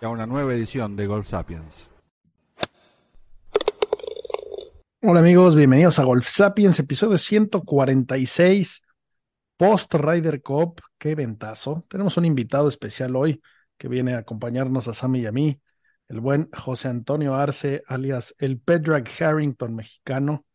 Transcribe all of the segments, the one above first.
y a una nueva edición de Golf Sapiens. Hola amigos, bienvenidos a Golf Sapiens, episodio 146, Post Rider Cup, qué ventazo. Tenemos un invitado especial hoy que viene a acompañarnos a Sammy y a mí, el buen José Antonio Arce, alias el Pedrag Harrington mexicano,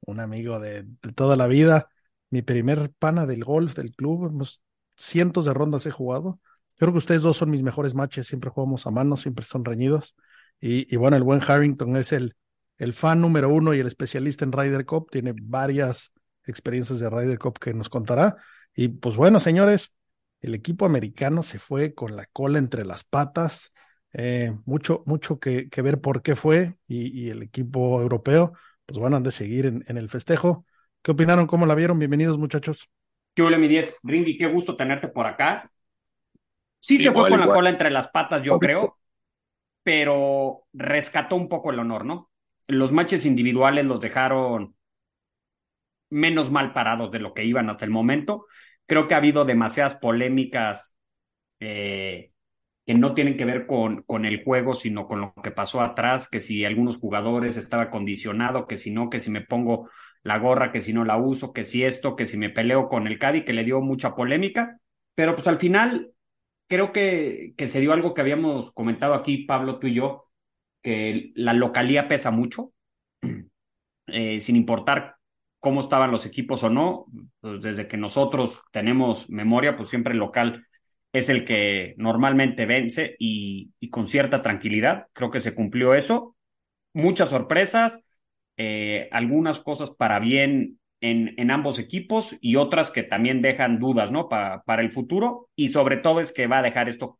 un amigo de, de toda la vida, mi primer pana del golf del club, hemos cientos de rondas he jugado. Creo que ustedes dos son mis mejores matches, siempre jugamos a mano, siempre son reñidos. Y, bueno, el buen Harrington es el, el fan número uno y el especialista en Ryder Cup, tiene varias experiencias de Ryder Cup que nos contará. Y pues bueno, señores, el equipo americano se fue con la cola entre las patas. Eh, mucho, mucho que, ver por qué fue y, el equipo europeo, pues bueno, han de seguir en, en el festejo. ¿Qué opinaron? ¿Cómo la vieron? Bienvenidos, muchachos. ¿Qué hola, mi 10? Rindy, qué gusto tenerte por acá. Sí, se fue con igual. la cola entre las patas, yo creo, pero rescató un poco el honor, ¿no? Los matches individuales los dejaron menos mal parados de lo que iban hasta el momento. Creo que ha habido demasiadas polémicas eh, que no tienen que ver con, con el juego, sino con lo que pasó atrás, que si algunos jugadores estaba condicionado, que si no, que si me pongo la gorra, que si no la uso, que si esto, que si me peleo con el Cadi, que le dio mucha polémica, pero pues al final creo que, que se dio algo que habíamos comentado aquí, Pablo, tú y yo, que la localía pesa mucho, eh, sin importar cómo estaban los equipos o no, pues desde que nosotros tenemos memoria, pues siempre el local es el que normalmente vence y, con cierta tranquilidad, creo que se cumplió eso, muchas sorpresas, eh, algunas cosas para bien en, ambos equipos y otras que también dejan dudas, ¿no? Pa, para el futuro y sobre todo es que va a dejar esto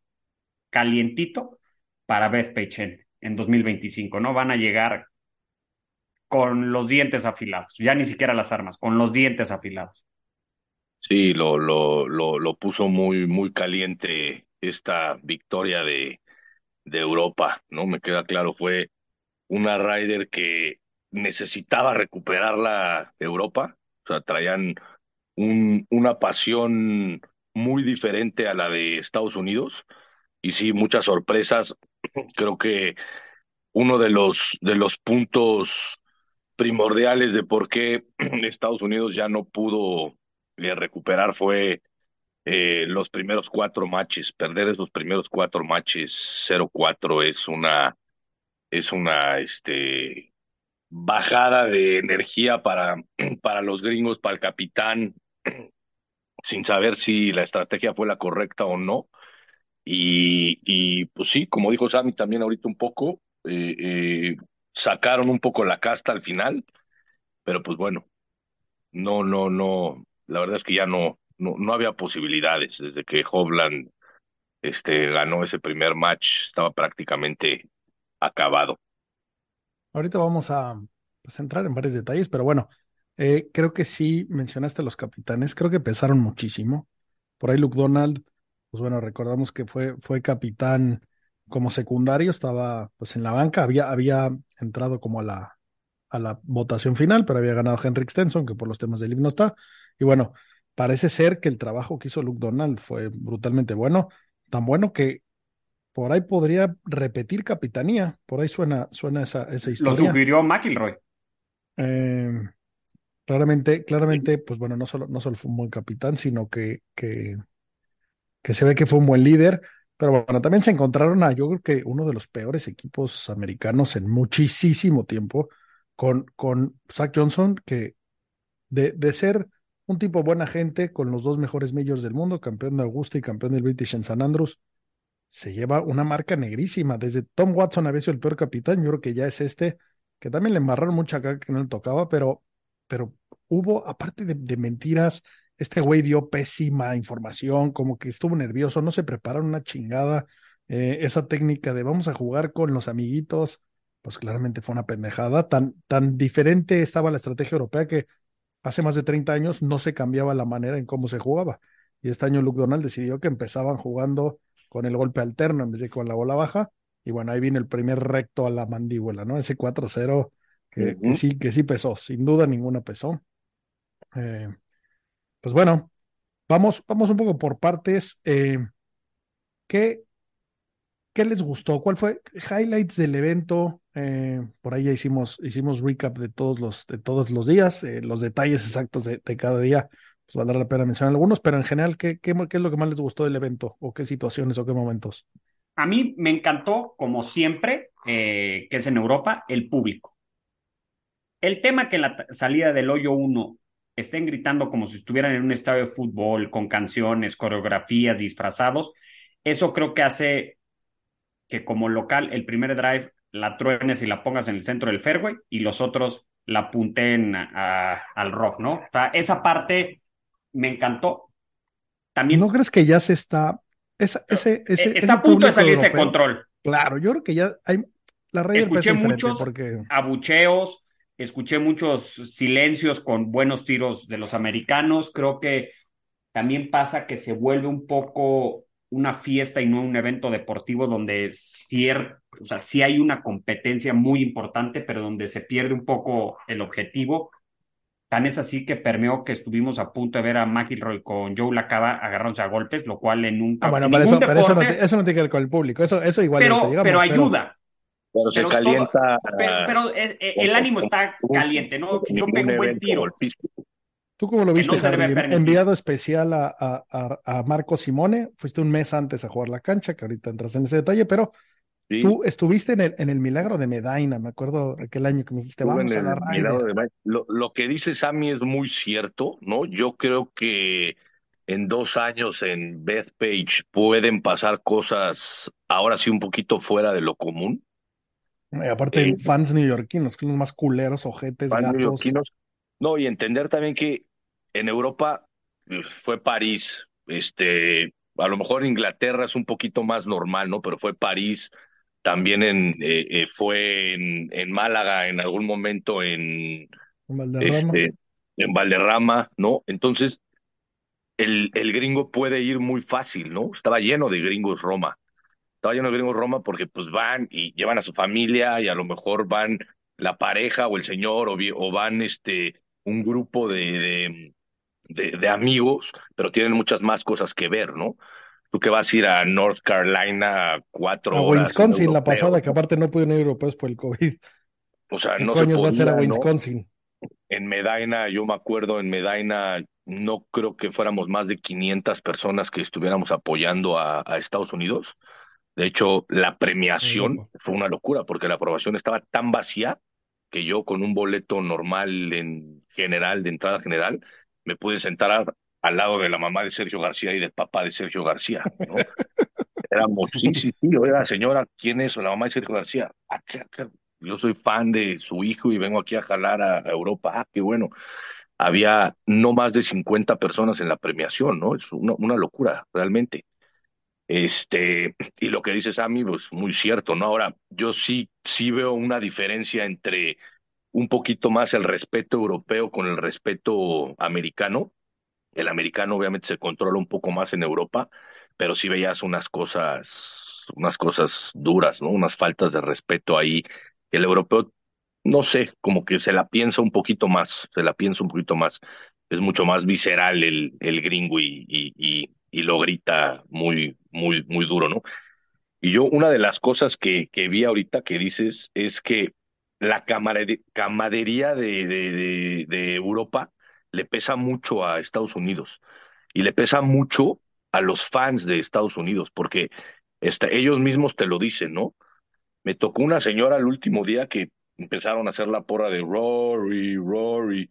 calientito para Beth Paychen en 2025, ¿no? Van a llegar con los dientes afilados, ya ni siquiera las armas, con los dientes afilados. Sí, lo, lo, lo, lo puso muy, muy caliente esta victoria de, de Europa, ¿no? Me queda claro, fue una Ryder que necesitaba recuperar la Europa, o sea, traían un, una pasión muy diferente a la de Estados Unidos y sí, muchas sorpresas. Creo que uno de los, de los puntos primordiales de por qué Estados Unidos ya no pudo eh, recuperar fue eh, los primeros cuatro matches. Perder esos primeros cuatro matches 0-4 es una, es una, este, bajada de energía para, para los gringos, para el capitán, sin saber si la estrategia fue la correcta o no. Y, y pues sí, como dijo Sammy también ahorita un poco, eh, eh, sacaron un poco la casta al final, pero pues bueno, no, no, no, la verdad es que ya no, no, no había posibilidades desde que Hovland este, ganó ese primer match, estaba prácticamente acabado. Ahorita vamos a pues, entrar en varios detalles, pero bueno, eh, creo que sí mencionaste a los capitanes, creo que pesaron muchísimo. Por ahí Luke Donald, pues bueno, recordamos que fue, fue capitán como secundario, estaba pues en la banca, había, había entrado como a la, a la votación final, pero había ganado Henrik Stenson, que por los temas del himno está. Y bueno, parece ser que el trabajo que hizo Luke Donald fue brutalmente bueno, tan bueno que por ahí podría repetir capitanía, por ahí suena, suena esa, esa historia. Lo sugirió McIlroy. Eh, claramente, claramente, pues bueno, no solo, no solo fue un buen capitán, sino que, que, que se ve que fue un buen líder. Pero bueno, también se encontraron a, yo creo que uno de los peores equipos americanos en muchísimo tiempo, con, con Zach Johnson, que de, de ser un tipo buena gente, con los dos mejores majors del mundo, campeón de Augusta y campeón del British en San Andrews, se lleva una marca negrísima. Desde Tom Watson había sido el peor capitán, yo creo que ya es este, que también le embarraron mucha acá que no le tocaba, pero, pero hubo, aparte de, de mentiras, este güey dio pésima información, como que estuvo nervioso, no se prepararon una chingada. eh, esa técnica de vamos a jugar con los amiguitos, pues claramente fue una pendejada. Tan, tan diferente estaba la estrategia europea que hace más de 30 años no se cambiaba la manera en cómo se jugaba. Y este año Luke Donald decidió que empezaban jugando con el golpe alterno en vez de con la bola baja. Y bueno, ahí viene el primer recto a la mandíbula, ¿no? Ese 4-0 que, sí, que sí pesó, sin duda ninguna pesó. Eh, pues bueno, vamos, vamos un poco por partes. Eh, ¿qué, ¿Qué les gustó? ¿Cuál fue highlights del evento? Eh, por ahí ya hicimos, hicimos recap de todos los, de todos los días, los detalles exactos de, cada día, pues valdrá la pena mencionar algunos, pero en general, ¿qué, qué, qué es lo que más les gustó del evento? ¿O qué situaciones o qué momentos? A mí me encantó, como siempre, que es en Europa, el público. El tema que la salida del hoyo 1 estén gritando como si estuvieran en un estadio de fútbol, con canciones, coreografías, disfrazados, eso creo que hace que como local el primer drive la truenes y la pongas en el centro del fairway y los otros la punten al rock, ¿no? O sea, esa parte me encantó. También, ¿No crees que ya se está... ese, ese, eh, está a punto de salirse de control. Claro, yo creo que ya hay... La Escuché muchos porque... abucheos, escuché muchos silencios con buenos tiros de los americanos. Creo que también pasa que se vuelve un poco una fiesta y no un evento deportivo donde cier, o sea, sí hay una competencia muy importante, pero donde se pierde un poco el objetivo. Tan es así que permeó que estuvimos a punto de ver a McIlroy con Joe Lacaba agarrándose a golpes, lo cual en un ah, bueno, pero, eso, eso, no, tiene que ver con el público, eso, eso igual. Pero, pero ayuda, pero, se calienta. pero, eh, eh, el ánimo está caliente, ¿no? Yo pego un buen tiro. ¿Tú cómo lo viste, Enviado especial a, a, a, Marco Simone. Fuiste un mes antes a jugar la cancha, que ahorita entras en ese detalle, pero tú estuviste en el, en el milagro de Medina, me acuerdo aquel año que me dijiste, vamos a la de lo, lo, que dice Sammy es muy cierto, ¿no? Yo creo que en dos años en Bethpage pueden pasar cosas ahora sí un poquito fuera de lo común. Y aparte, eh, fans neoyorquinos, que son los más culeros, ojetes, fans gatos. No, y entender también que en Europa fue París, este, a lo mejor Inglaterra es un poquito más normal, ¿no? Pero fue París, también en, eh, fue en, en, Málaga en algún momento en, Valderrama. Este, en Valderrama, ¿no? Entonces, el, el gringo puede ir muy fácil, ¿no? Estaba lleno de gringos Roma estaba lleno de gringos Roma porque pues van y llevan a su familia y a lo mejor van la pareja o el señor o, o van este un grupo de, de, de, amigos, pero tienen muchas más cosas que ver, ¿no? Tú que vas a ir a North Carolina cuatro a horas. Wisconsin la pasada, que aparte no pudieron ir europeos por el COVID. O sea, ¿Qué no se va a hacer a Wisconsin? En Medina, yo me acuerdo, en Medina no creo que fuéramos más de 500 personas que estuviéramos apoyando a, a Estados Unidos. De hecho, la premiación fue una locura porque la aprobación estaba tan vacía que yo con un boleto normal en general, de entrada general, me pude sentar al lado de la mamá de Sergio García y del papá de Sergio García. ¿no? Éramos, sí, sí, sí, oiga, señora, ¿quién es? La mamá de Sergio García. Ah, yo soy fan de su hijo y vengo aquí a jalar a, Europa. Ah, qué bueno. Había no más de 50 personas en la premiación, ¿no? Es una, una locura, realmente. Este, y lo que dice Sammy, pues muy cierto, ¿no? Ahora, yo sí, sí veo una diferencia entre un poquito más el respeto europeo con el respeto americano. El americano obviamente se controla un poco más en Europa, pero sí veías unas cosas, unas cosas duras, ¿no? Unas faltas de respeto ahí. El europeo, no sé, como que se la piensa un poquito más, se la piensa un poquito más. Es mucho más visceral el, el gringo y, y, y lo grita muy, muy, muy duro, ¿no? Y yo, una de las cosas que, que vi ahorita que dices es que la camadería de, de, de, Europa le pesa mucho a Estados Unidos y le pesa mucho a los fans de Estados Unidos, porque ellos mismos te lo dicen, ¿no? Me tocó una señora el último día que empezaron a hacer la porra de Rory, Rory,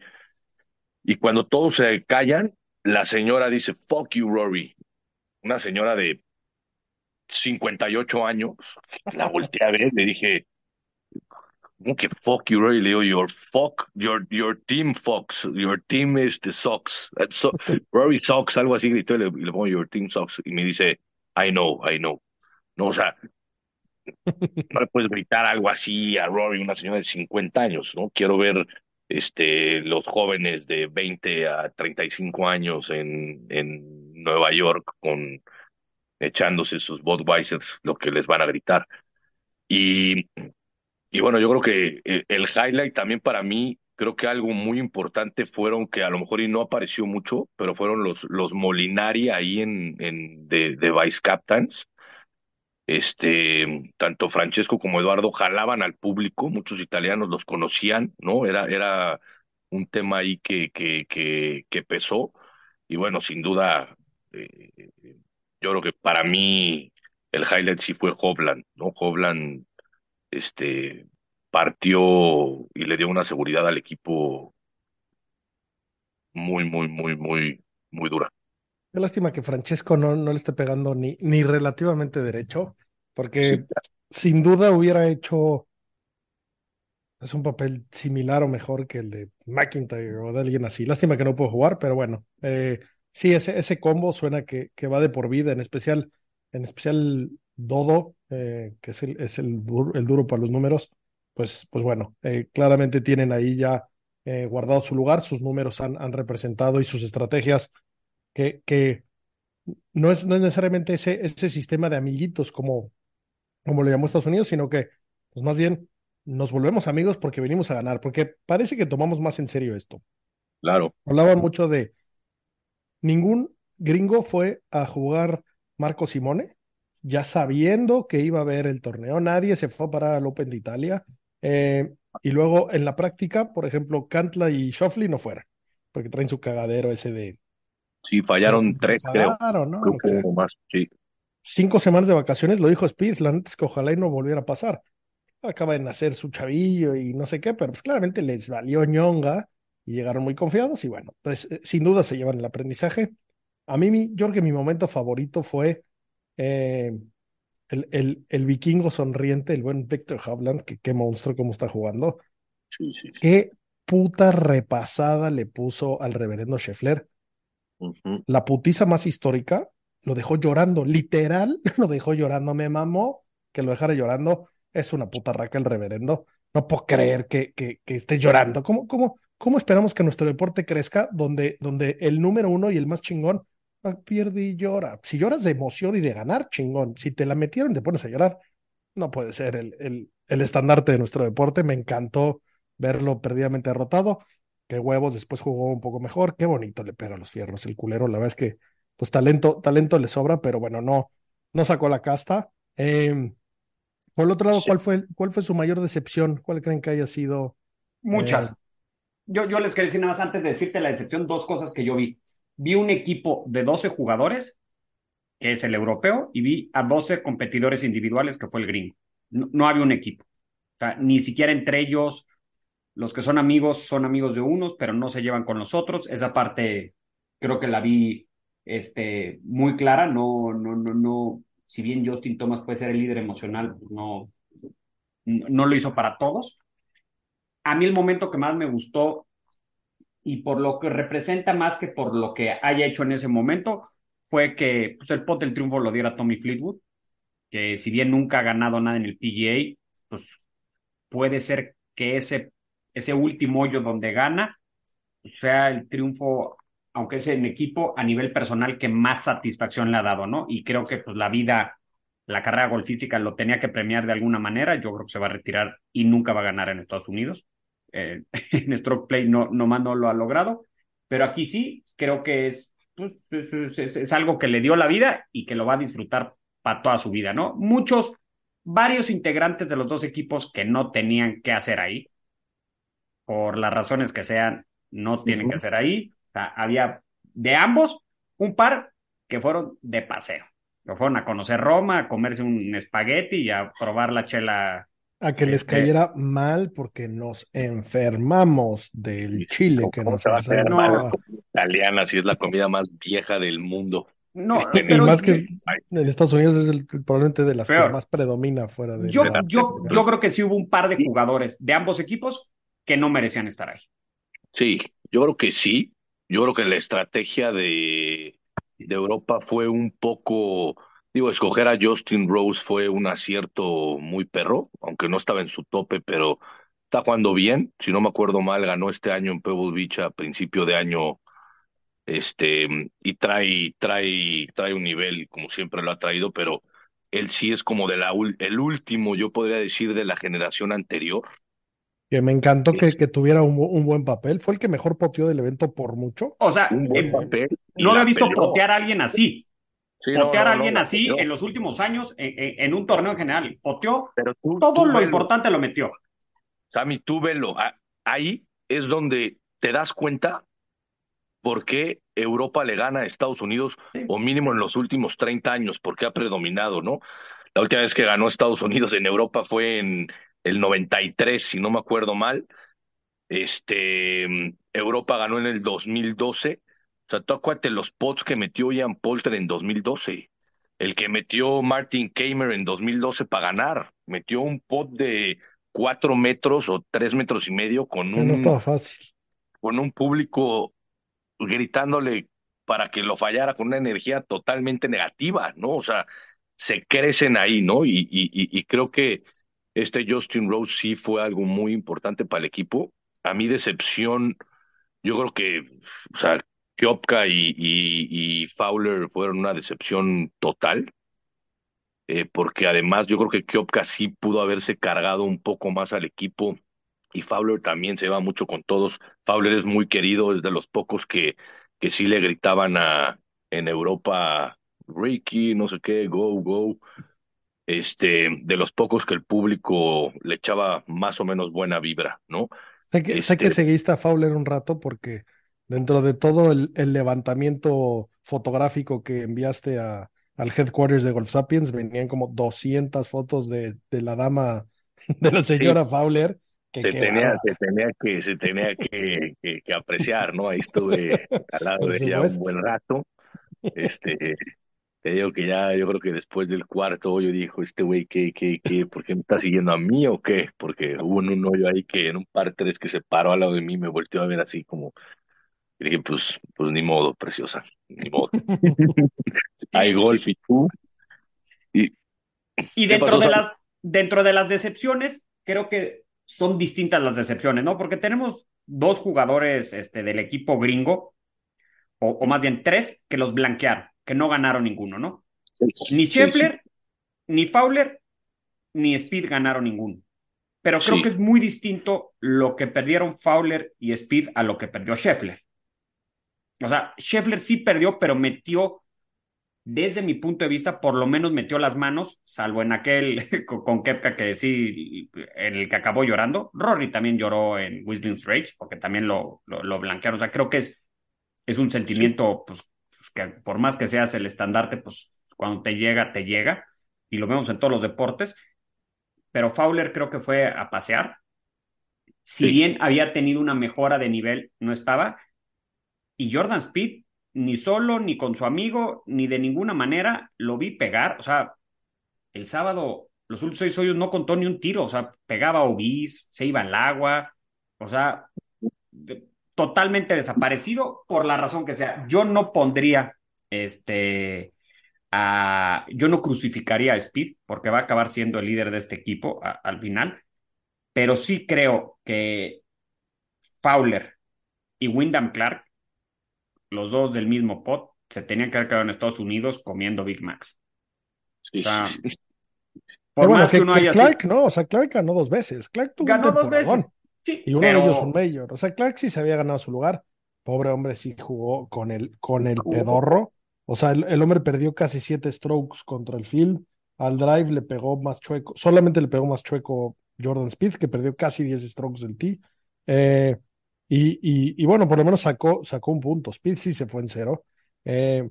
y cuando todos se callan, la señora dice, fuck you, Rory. Una señora de 58 años, la volteé a ver, le dije, ¿cómo que fuck you, Rory? Le digo, your fuck, your, your team fucks, your team is the socks. Rory socks, algo así gritó y le, le pongo your team socks. Y me dice, I know, I know. No, o sea, no le puedes gritar algo así a Rory, una señora de 50 años, ¿no? Quiero ver este, los jóvenes de 20 a 35 años en, en Nueva York con echándose sus Budweisers, lo que les van a gritar. Y, y bueno, yo creo que el, el highlight también para mí creo que algo muy importante fueron que a lo mejor y no apareció mucho, pero fueron los, los Molinari ahí en, en de, de Vice Captains. Este, tanto Francesco como Eduardo jalaban al público, muchos italianos los conocían, ¿no? Era, era un tema ahí que, que, que, que pesó. Y bueno, sin duda, eh, yo creo que para mí el highlight sí fue Hovland, ¿no? Hovland, este, partió y le dio una seguridad al equipo muy, muy, muy, muy, muy dura. Qué lástima que Francesco no, no le esté pegando ni, ni relativamente derecho, porque Sí. sin duda hubiera hecho es un papel similar o mejor que el de McIntyre o de alguien así. Lástima que no puedo jugar, pero bueno, eh, sí, ese, ese combo suena que, que va de por vida, en especial, en especial Dodo, eh, que es el, es el, dur- el duro para los números, pues, pues bueno, eh, claramente tienen ahí ya eh, guardado su lugar, sus números han, han representado y sus estrategias que, que no es, no es necesariamente ese, ese sistema de amiguitos como, como lo llamó Estados Unidos, sino que pues más bien nos volvemos amigos porque venimos a ganar, porque parece que tomamos más en serio esto. Claro, Hablaban mucho de ningún gringo fue a jugar Marco Simone, ya sabiendo que iba a haber el torneo, nadie se fue para el Open de Italia. eh, y luego en la práctica, por ejemplo, Cantla y Schauffele no fueron, porque traen su cagadero ese de sí, fallaron tres, creo. ¿no? Creo O que sea, hubo más, sí. cinco semanas de vacaciones, lo dijo Spears, la neta es que ojalá y no volviera a pasar. Acaba de nacer su chavillo y no sé qué, pero pues claramente les valió ñonga y llegaron muy confiados y bueno, pues eh, sin duda se llevan el aprendizaje. A mí, mi, yo creo que mi momento favorito fue eh, el, el, el vikingo sonriente, el buen Victor Hovland, que qué monstruo cómo está jugando. Sí, sí, sí. Qué puta repasada le puso al reverendo Scheffler. La putiza más histórica lo dejó llorando, literal, lo dejó llorando. Me mamó que lo dejara llorando. Es una puta raca el reverendo. No puedo creer que, que, que esté llorando. ¿Cómo, cómo, ¿Cómo esperamos que nuestro deporte crezca donde, donde el número uno y el más chingón pierde y llora? Si lloras de emoción y de ganar, chingón. Si te la metieron te pones a llorar, no puede ser el, el, el estandarte de nuestro deporte. Me encantó verlo perdidamente derrotado. Qué huevos, después jugó un poco mejor. Qué bonito le pega a los fierros el culero. La verdad es que, pues, talento, talento le sobra, pero bueno, no, no sacó la casta. Eh, por el otro lado. ¿cuál fue, cuál fue su mayor decepción? ¿Cuál creen que haya sido? Muchas. Eh, Yo, yo les quería decir nada más antes de decirte la decepción, dos cosas que yo vi. Vi un equipo de 12 jugadores, que es el europeo, y vi a 12 competidores individuales, que fue el gringo. No, había un equipo. Ni siquiera entre ellos, los que son amigos son amigos de unos, pero no se llevan con los otros. Esa parte creo que la vi este, muy clara. No, no, no, no. Si bien Justin Thomas puede ser el líder emocional, pues no no lo hizo para todos. A mí el momento que más me gustó y por lo que representa más que por lo que haya hecho en ese momento fue que pues, el pot del triunfo lo diera Tommy Fleetwood, que si bien nunca ha ganado nada en el PGA, pues puede ser que ese, ese último hoyo donde gana sea el triunfo, aunque es en equipo, a nivel personal que más satisfacción le ha dado, ¿no? Y creo que pues la vida, la carrera golfística lo tenía que premiar de alguna manera. Yo creo que se va a retirar y nunca va a ganar en Estados Unidos. Eh, en Stroke Play no, nomás no lo ha logrado, pero aquí sí, creo que es, pues, es, es, es algo que le dio la vida y que lo va a disfrutar para toda su vida, ¿no? Muchos, varios integrantes de los dos equipos que no tenían que hacer ahí, por las razones que sean, no tienen uh -huh. que hacer ahí. O sea, había de ambos un par que fueron de paseo. Que fueron a conocer Roma, a comerse un espagueti y a probar la chela. A que les cayera mal porque nos enfermamos del chile que nos se va a no. mal italiana si es la comida más vieja del mundo. No, y pero más que en Estados Unidos es el, probablemente de las peor. que más predomina fuera de. Yo, yo, yo creo que sí hubo un par de jugadores de ambos equipos que no merecían estar ahí. Sí, yo creo que sí. Yo creo que la estrategia de, de Europa fue un poco Digo, escoger a Justin Rose fue un acierto muy perro, aunque no estaba en su tope, pero está jugando bien. Si no me acuerdo mal, ganó este año en Pebble Beach a principio de año. Este, y trae, trae, trae un nivel como siempre lo ha traído, pero él sí es como de la, el último, yo podría decir, de la generación anterior. Que me encantó que, que, tuviera un, un, buen papel. Fue el que mejor poteó del evento por mucho. O sea, un buen eh, papel. no había visto potear a alguien así. Sí, potear no, a alguien no, así en los últimos años en, en- en un torneo en general. Poteó Pero tú, todo tú lo velo. importante lo metió. Sammy, tú velo. Ahí es donde te das cuenta por qué Europa le gana a Estados Unidos, Sí. o mínimo en los últimos 30 años, porque ha predominado, ¿no? La última vez que ganó Estados Unidos en Europa fue en el 93, si no me acuerdo mal. Este, Europa ganó en el 2012. O sea, tú acuérdate los pots que metió Ian Poulter en 2012. El que metió Martin Kamer en 2012 para ganar. Metió un pot de cuatro metros o tres metros y medio con no un, estaba fácil. con un público gritándole para que lo fallara con una energía totalmente negativa, ¿no? O sea, se crecen ahí, ¿no? Y, y, y, y creo que este Justin Rose sí fue algo muy importante para el equipo. A mi decepción, yo creo que, o sea, Kiopka y, y, y Fowler fueron una decepción total, eh, porque además yo creo que Kiopka sí pudo haberse cargado un poco más al equipo y Fowler también se va mucho con todos. Fowler es muy querido, es de los pocos que, que sí le gritaban a, en Europa, Ricky, no sé qué, go, go. Este, de los pocos que el público le echaba más o menos buena vibra, ¿no? Sé que, sé que Este- seguiste a Fowler un rato porque dentro de todo el, el levantamiento fotográfico que enviaste a, al headquarters de Golf Sapiens, venían como 200 fotos de, de la dama, de la señora Fowler. Que se tenía, se tenía que, se tenía que, que, que apreciar, ¿no? Ahí estuve al lado de ella un buen rato. Este, te digo que ya, yo creo que después del cuarto hoyo dijo, este güey, ¿qué, qué, qué? ¿Por qué me está siguiendo a mí o qué? Porque hubo en un hoyo ahí que en un par tres que se paró al lado de mí, me volteó a ver así como, y dije, pues, pues ni modo, preciosa, ni modo. Hay golf y tú. Y Y ¿Qué dentro pasó, de Sam? las, dentro de las decepciones, creo que son distintas las decepciones, ¿no? Porque tenemos dos jugadores este, del equipo gringo, o, o más bien tres, que los blanquearon, que no ganaron ninguno, ¿no? Ni Sí, Scheffler, ni Fowler, ni Speed ganaron ninguno. Pero creo que es muy distinto lo que perdieron Fowler y Speed a lo que perdió Scheffler. O sea, Scheffler sí perdió, pero metió, desde mi punto de vista, por lo menos metió las manos, salvo en aquel con, Kepka que sí, en el que acabó llorando. Rory también lloró en Wisdom's Rage, porque también lo, lo, lo blanquearon. O sea, creo que es, es un sentimiento, pues, pues, que por más que seas el estandarte, pues cuando te llega, te llega. Y lo vemos en todos los deportes. Pero Fowler creo que fue a pasear. Si Sí. bien había tenido una mejora de nivel, no estaba. Y Jordan Speed, ni solo, ni con su amigo, ni de ninguna manera lo vi pegar. O sea, el sábado, los últimos seis hoyos no contó ni un tiro. O sea, pegaba obis, se iba al agua. O sea, totalmente desaparecido por la razón que sea. Yo no pondría este. a- yo no crucificaría a Speed porque va a acabar siendo el líder de este equipo al final. Pero sí creo que Fowler y Wyndham Clark los dos del mismo pot, se tenían que haber quedado en Estados Unidos comiendo Big Macs. sí, O sea, por bueno, más que, que, uno que haya Clark, no, o sea, Clark ganó dos veces. Clark tuvo ganó un dos veces. Sí, Y uno pero de ellos un mayor. O sea, Clark sí se había ganado su lugar. Pobre hombre sí jugó con el, con el pedorro. O sea, el, el hombre perdió casi siete strokes contra el field. Al drive le pegó más chueco. Solamente le pegó más chueco Jordan Speed, que perdió casi 10 strokes del tee. Eh, y, y, y bueno, por lo menos sacó, sacó un punto. Speed sí se fue en cero. Eh,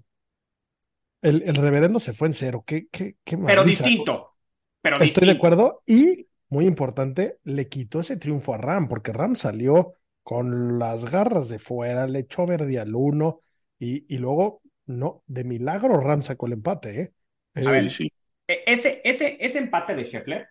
el, el reverendo se fue en cero. Qué, qué, qué pero distinto. Pero Estoy distinto. de acuerdo. Y, muy importante, le quitó ese triunfo a Ram, porque Ram salió con las garras de fuera, le echó verde al uno, y, y luego, no, de milagro Ram sacó el empate, ¿eh? A Eh, ver, Sí, sí. E- Ese, ese, ese empate de Scheffler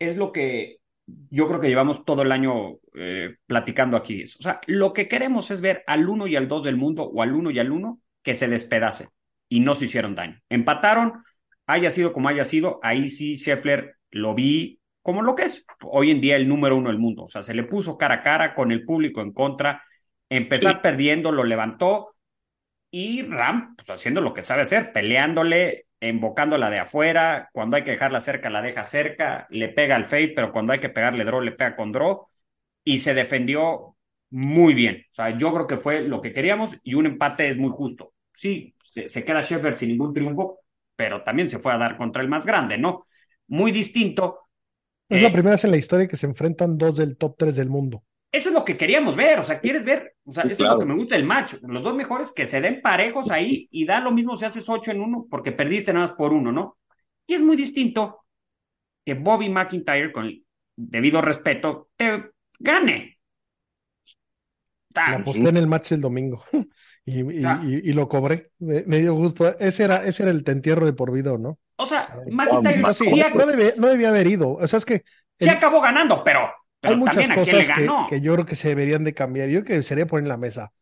es lo que yo creo que llevamos todo el año eh, platicando aquí. O sea, lo que queremos es ver al 1 y al 2 del mundo o al 1 y al 1 que se despedacen y no se hicieron daño. Empataron, haya sido como haya sido, ahí sí Scheffler lo vi como lo que es hoy en día el número uno del mundo. O sea, se le puso cara a cara con el público en contra, empezar perdiendo, lo levantó y Ram, pues haciendo lo que sabe hacer, peleándole, invocándola de afuera, cuando hay que dejarla cerca, la deja cerca, le pega al fade, pero cuando hay que pegarle draw, le pega con draw, y se defendió muy bien. O sea, yo creo que fue lo que queríamos y un empate es muy justo. Sí, se, se queda Sheffield sin ningún triunfo, pero también se fue a dar contra el más grande, ¿no? Muy distinto. Es la primera vez en la historia que se enfrentan dos del top 3 del mundo. Eso es lo que queríamos ver, o sea, quieres ver, o sea, eso es lo que me gusta del match, los dos mejores que se den parejos ahí y da lo mismo si haces ocho en uno, porque perdiste nada más por uno, ¿no? Y es muy distinto que Bobby McIntyre, con el debido respeto, te gane. La aposté en el match del domingo y, y, lo cobré, me, dio gusto. Ese era, ese era el te entierro de por vida, ¿no? O sea, McIntyre no, no, debía, haber ido, o sea, es que... Sí acabó ganando, pero hay muchas cosas que, yo creo que se deberían de cambiar. Yo creo que sería poner en la mesa.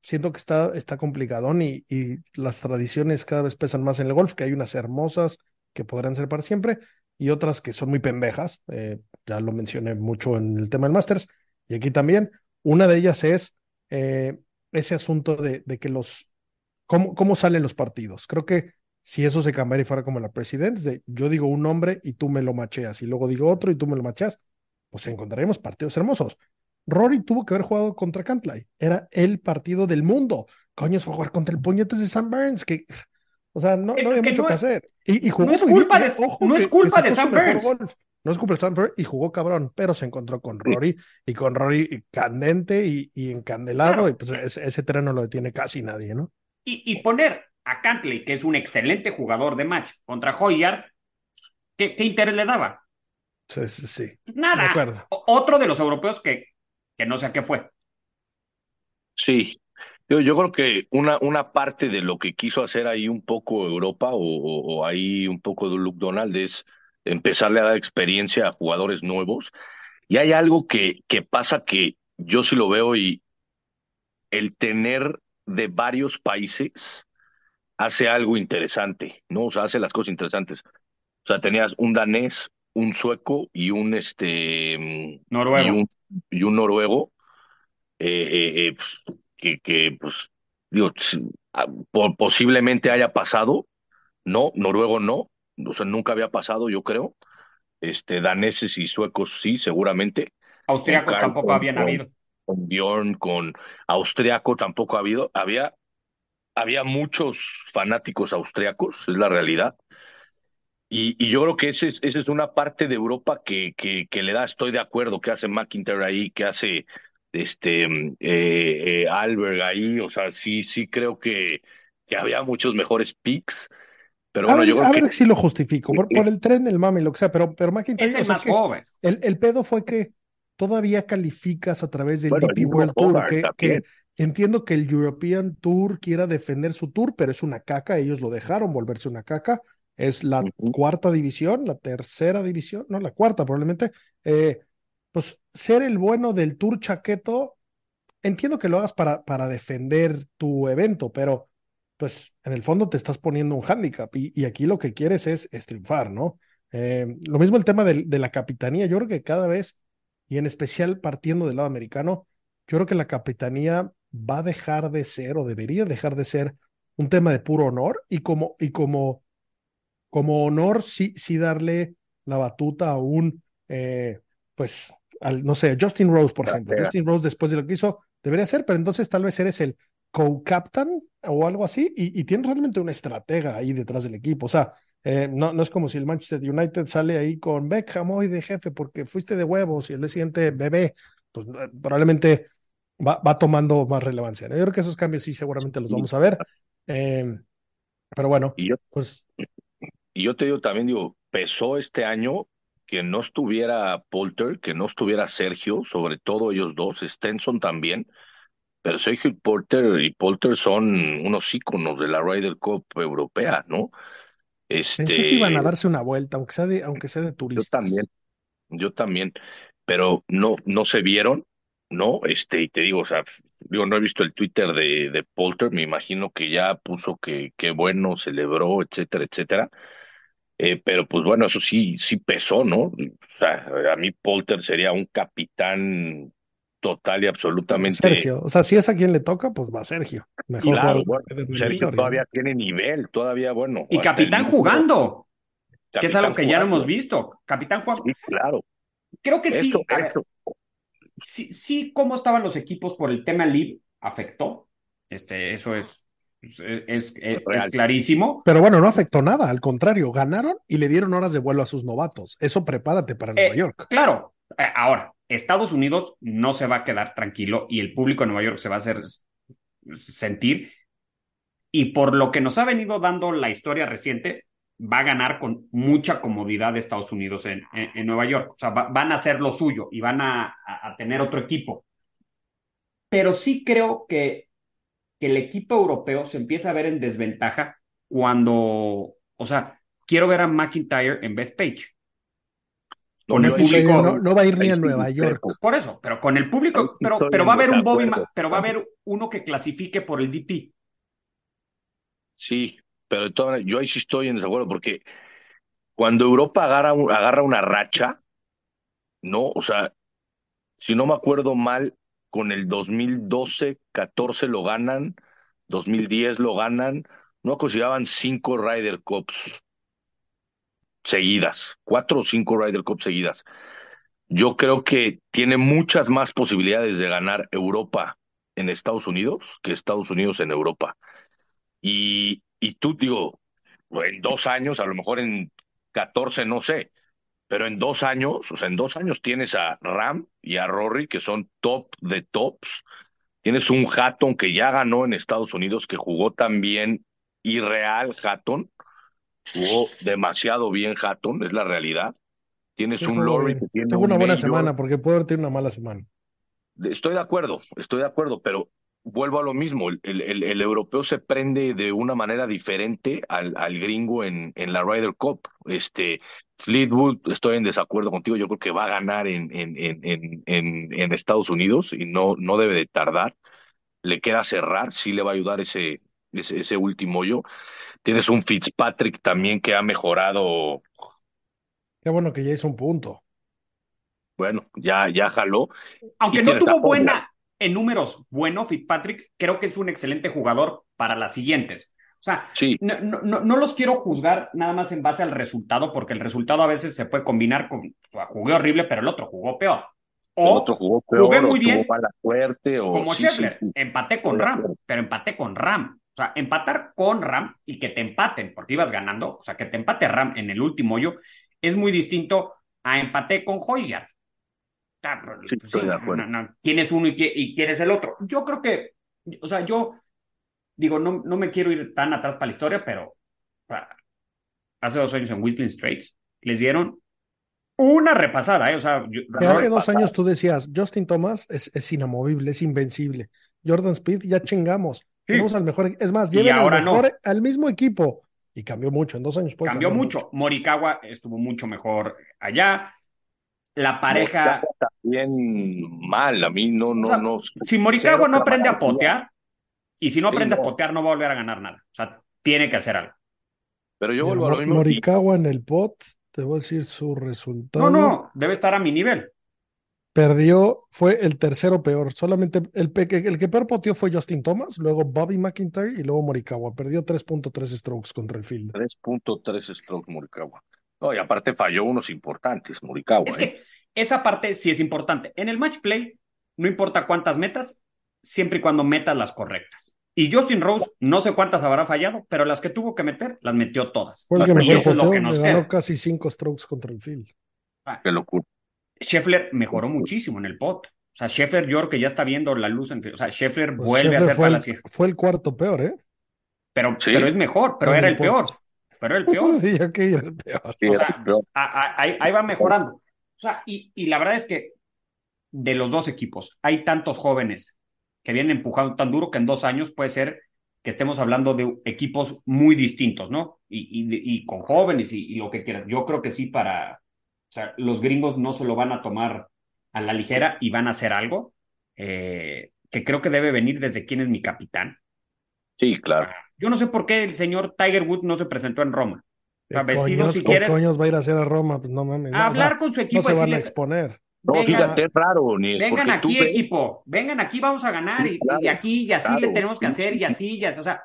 Siento que está, está complicadón y, y, las tradiciones cada vez pesan más en el golf, que hay unas hermosas que podrán ser para siempre y otras que son muy pendejas. Eh, ya lo mencioné mucho en el tema del Masters y aquí también. Una de ellas es eh, ese asunto de, de que los, cómo, cómo salen los partidos. Creo que si eso se cambiara y fuera como la presidencia, yo digo un nombre y tú me lo macheas y luego digo otro y tú me lo macheas, pues encontraremos partidos hermosos. Rory tuvo que haber jugado contra Cantlay. Era el partido del mundo. Coño, fue jugar contra el puñetes de Sam Burns, que, o sea, no, no había mucho que hacer. Y, jugó no es culpa de, no es culpa de Sam Burns. No es culpa de Sam Burns y jugó cabrón, pero se encontró con Rory y con Rory candente y, encandelado, y pues ese, terreno lo detiene casi nadie, ¿no? Y, y poner a Cantley, que es un excelente jugador de match, contra Hoyard, ¿qué, qué interés le daba? Sí, sí, sí. Nada. Otro de los europeos que, que no sé a qué fue. Sí. Yo, yo creo que una, una parte de lo que quiso hacer ahí un poco Europa o, ahí un poco de Luke Donald es empezarle a dar experiencia a jugadores nuevos. Y hay algo que, que pasa que yo sí lo veo y el tener de varios países hace algo interesante, ¿no? O sea, hace las cosas interesantes. O sea, tenías un danés, un sueco y un este noruego. y un, noruego eh, eh, eh, pues, que, que pues digo ah, posiblemente haya pasado. No noruego no. O sea nunca había pasado yo creo. Este daneses y suecos sí seguramente. Austriacos tampoco habían habido. con Bjorn con austriaco tampoco ha habido. Había había muchos fanáticos austriacos es la realidad y, yo creo que esa es, ese es una parte de Europa que, que, que, le da, estoy de acuerdo, que hace McIntyre ahí, que hace este eh, eh, Alberg ahí, o sea, sí, sí creo que, que había muchos mejores picks. Pero bueno, yo creo a que... ver si lo justifico, por, por, el tren, el mame, lo que sea, pero, pero McIntyre... Es el más joven. El, el, pedo fue que todavía calificas a través del DP World Tour, que, que, entiendo que el European Tour quiera defender su tour, pero es una caca, ellos lo dejaron volverse una caca, es la cuarta división, la tercera división, no, la cuarta probablemente. Eh, pues ser el bueno del Tour Chaqueto, entiendo que lo hagas para, para defender tu evento, pero pues en el fondo te estás poniendo un hándicap y, aquí lo que quieres es, triunfar, ¿no? Eh, lo mismo el tema de, de, la capitanía, yo creo que cada vez, y en especial partiendo del lado americano, yo creo que la capitanía va a dejar de ser o debería dejar de ser un tema de puro honor y como, y como como honor sí, sí darle la batuta a un, eh, pues, al, no sé, Justin Rose, por ejemplo. Justin Rose, después de lo que hizo, debería ser, pero entonces tal vez eres el co-captain o algo así y, y, tienes realmente una estratega ahí detrás del equipo. O sea, eh, no, no es como si el Manchester United sale ahí con Beckham hoy de jefe porque fuiste de huevos y el día siguiente bebé, pues eh, probablemente va, va tomando más relevancia. Yo creo que esos cambios sí seguramente los vamos a ver. pero bueno, pues y yo te digo también, digo, pesó este año que no estuviera Polter, que no estuviera Sergio, sobre todo ellos dos, Stenson también, pero Sergio y Polter y Polter son unos íconos de la Ryder Cup europea, ¿no? Este, Pensé que iban a darse una vuelta, aunque sea de, aunque sea de turistas. Yo también, yo también, pero no, no se vieron, ¿no? Este, y te digo, o sea, digo, no he visto el Twitter de, de Polter, me imagino que ya puso que qué bueno, celebró, etcétera, etcétera Eh, pero pues bueno, eso sí, sí pesó, ¿no? O sea, a mí Polter sería un capitán total y absolutamente. Sergio, o sea, si es a quien le toca, pues va Sergio. Mejor claro, Sergio todavía tiene nivel, todavía bueno. Y capitán jugando, que es algo que ya no hemos visto. Capitán jugando. Sí, claro. Creo que sí. sí, sí, cómo estaban los equipos por el tema live afectó. Este, eso es, es, es, clarísimo. Pero bueno, no afectó nada, al contrario, ganaron y le dieron horas de vuelo a sus novatos. Eso prepárate para Nueva eh, York. Claro, eh, ahora, Estados Unidos no se va a quedar tranquilo y el público de Nueva York se va a hacer sentir. Y por lo que nos ha venido dando la historia reciente, va a ganar con mucha comodidad Estados Unidos en, en, Nueva York. O sea, van a hacer lo suyo y van a, a, tener otro equipo. Pero sí creo que, que el equipo europeo se empieza a ver en desventaja cuando, o sea, quiero ver a McIntyre en Beth Page. Con el público. No, va a ir ni a Nueva York. Por eso, pero con el público, pero, pero va a haber un Bobby, pero va a haber uno que clasifique por el DP. Sí, pero yo ahí sí estoy en desacuerdo porque cuando Europa agarra, agarra una racha, no, o sea, si no me acuerdo mal, con el 2012, 14 lo ganan, 2010 lo ganan, no consideraban cinco Ryder Cups seguidas, cuatro o cinco Ryder Cups seguidas. Yo creo que tiene muchas más posibilidades de ganar Europa en Estados Unidos que Estados Unidos en Europa. Y, y tú, digo, en dos años, a lo mejor en 14, no sé, pero en dos años, o sea, en dos años tienes a Ram y a Rory, que son top de tops. Tienes un Hatton que ya ganó en Estados Unidos, que jugó también irreal Hatton. Jugó demasiado bien Hatton, es la realidad. Tienes un Lori que tiene una buena semana, porque puede haber tenido una mala semana. Estoy de acuerdo, estoy de acuerdo, pero vuelvo a lo mismo, el, el, el, europeo se prende de una manera diferente al, al gringo en, en, la Ryder Cup. Este, Fleetwood, estoy en desacuerdo contigo, yo creo que va a ganar en, en, en, en, en Estados Unidos y no, no debe de tardar. Le queda cerrar, sí le va a ayudar ese, ese, ese último yo. Tienes un Fitzpatrick también que ha mejorado. Qué bueno que ya hizo un punto. Bueno, ya, ya jaló. Aunque no tuvo buena, en números bueno, Fitzpatrick, creo que es un excelente jugador para las siguientes. O sea, no, no, no, los quiero juzgar nada más en base al resultado, porque el resultado a veces se puede combinar con, o sea, jugué horrible, pero el otro jugó peor. O otro jugó peor, jugué muy bien, suerte, o... como sí, empaté con Ram, pero empaté con Ram. O sea, empatar con Ram y que te empaten, porque ibas ganando, o sea, que te empate Ram en el último hoyo, es muy distinto a empaté con Hoyard. Tienes uno y, quieres el otro. Yo creo que, o sea, yo digo, no, no me quiero ir tan atrás para la historia, pero hace dos años en Wilton Straits les dieron una repasada, ¿eh? O sea, hace dos años tú decías, Justin Thomas es, es, inamovible, es invencible. Jordan Speed, ya chingamos. Tenemos al mejor, es más, lleven ahora al, mejor, al mismo equipo. Y cambió mucho, en dos años. Cambió mucho. Morikawa estuvo mucho mejor allá la pareja. bien mal, a mí no, no, no. Si Morikawa no aprende a potear, y si no aprende a potear, no va a volver a ganar nada. O sea, tiene que hacer algo. Pero yo vuelvo a lo mismo. Morikawa en el pot, te voy a decir su resultado. No, no, debe estar a mi nivel. Perdió, fue el tercero peor. Solamente el, el que peor poteó fue Justin Thomas, luego Bobby McIntyre y luego Morikawa. Perdió 3.3 strokes contra el field. 3.3 strokes Morikawa. No, y aparte falló unos importantes, Morikawa. Es que ¿eh? esa parte sí es importante. En el match play, no importa cuántas metas, siempre y cuando metas las correctas. Y Justin Rose, no sé cuántas habrá fallado, pero las que tuvo que meter, las metió todas. Fue el que mejor ganó casi cinco strokes contra el field. Ah. Qué locura. Scheffler mejoró muchísimo en el pot. O sea, Scheffler, yo que ya está viendo la luz. En... O sea, Scheffler pues vuelve a ser fue el, fue el cuarto peor, ¿eh? Pero, pero es mejor, pero era el peor pero el peor. sí, ok, el peor. o sea, ahí, va mejorando. O sea, y, y la verdad es que de los dos equipos hay tantos jóvenes que vienen empujando tan duro que en dos años puede ser que estemos hablando de equipos muy distintos, ¿no? Y, y, con jóvenes y, lo que quieras. Yo creo que sí para, o sea, los gringos no se lo van a tomar a la ligera y van a hacer algo eh, que creo que debe venir desde quién es mi capitán. Sí, claro. Yo no sé por qué el señor Tiger Woods no se presentó en Roma. vestido si quieres. coños va a ir a hacer a Roma? Pues no mames. A hablar con su equipo. No se van a exponer. No, fíjate, es raro. Ni es vengan aquí, equipo. Vengan aquí, vamos a ganar. y, aquí, y así le tenemos que hacer, y así, ya. O sea,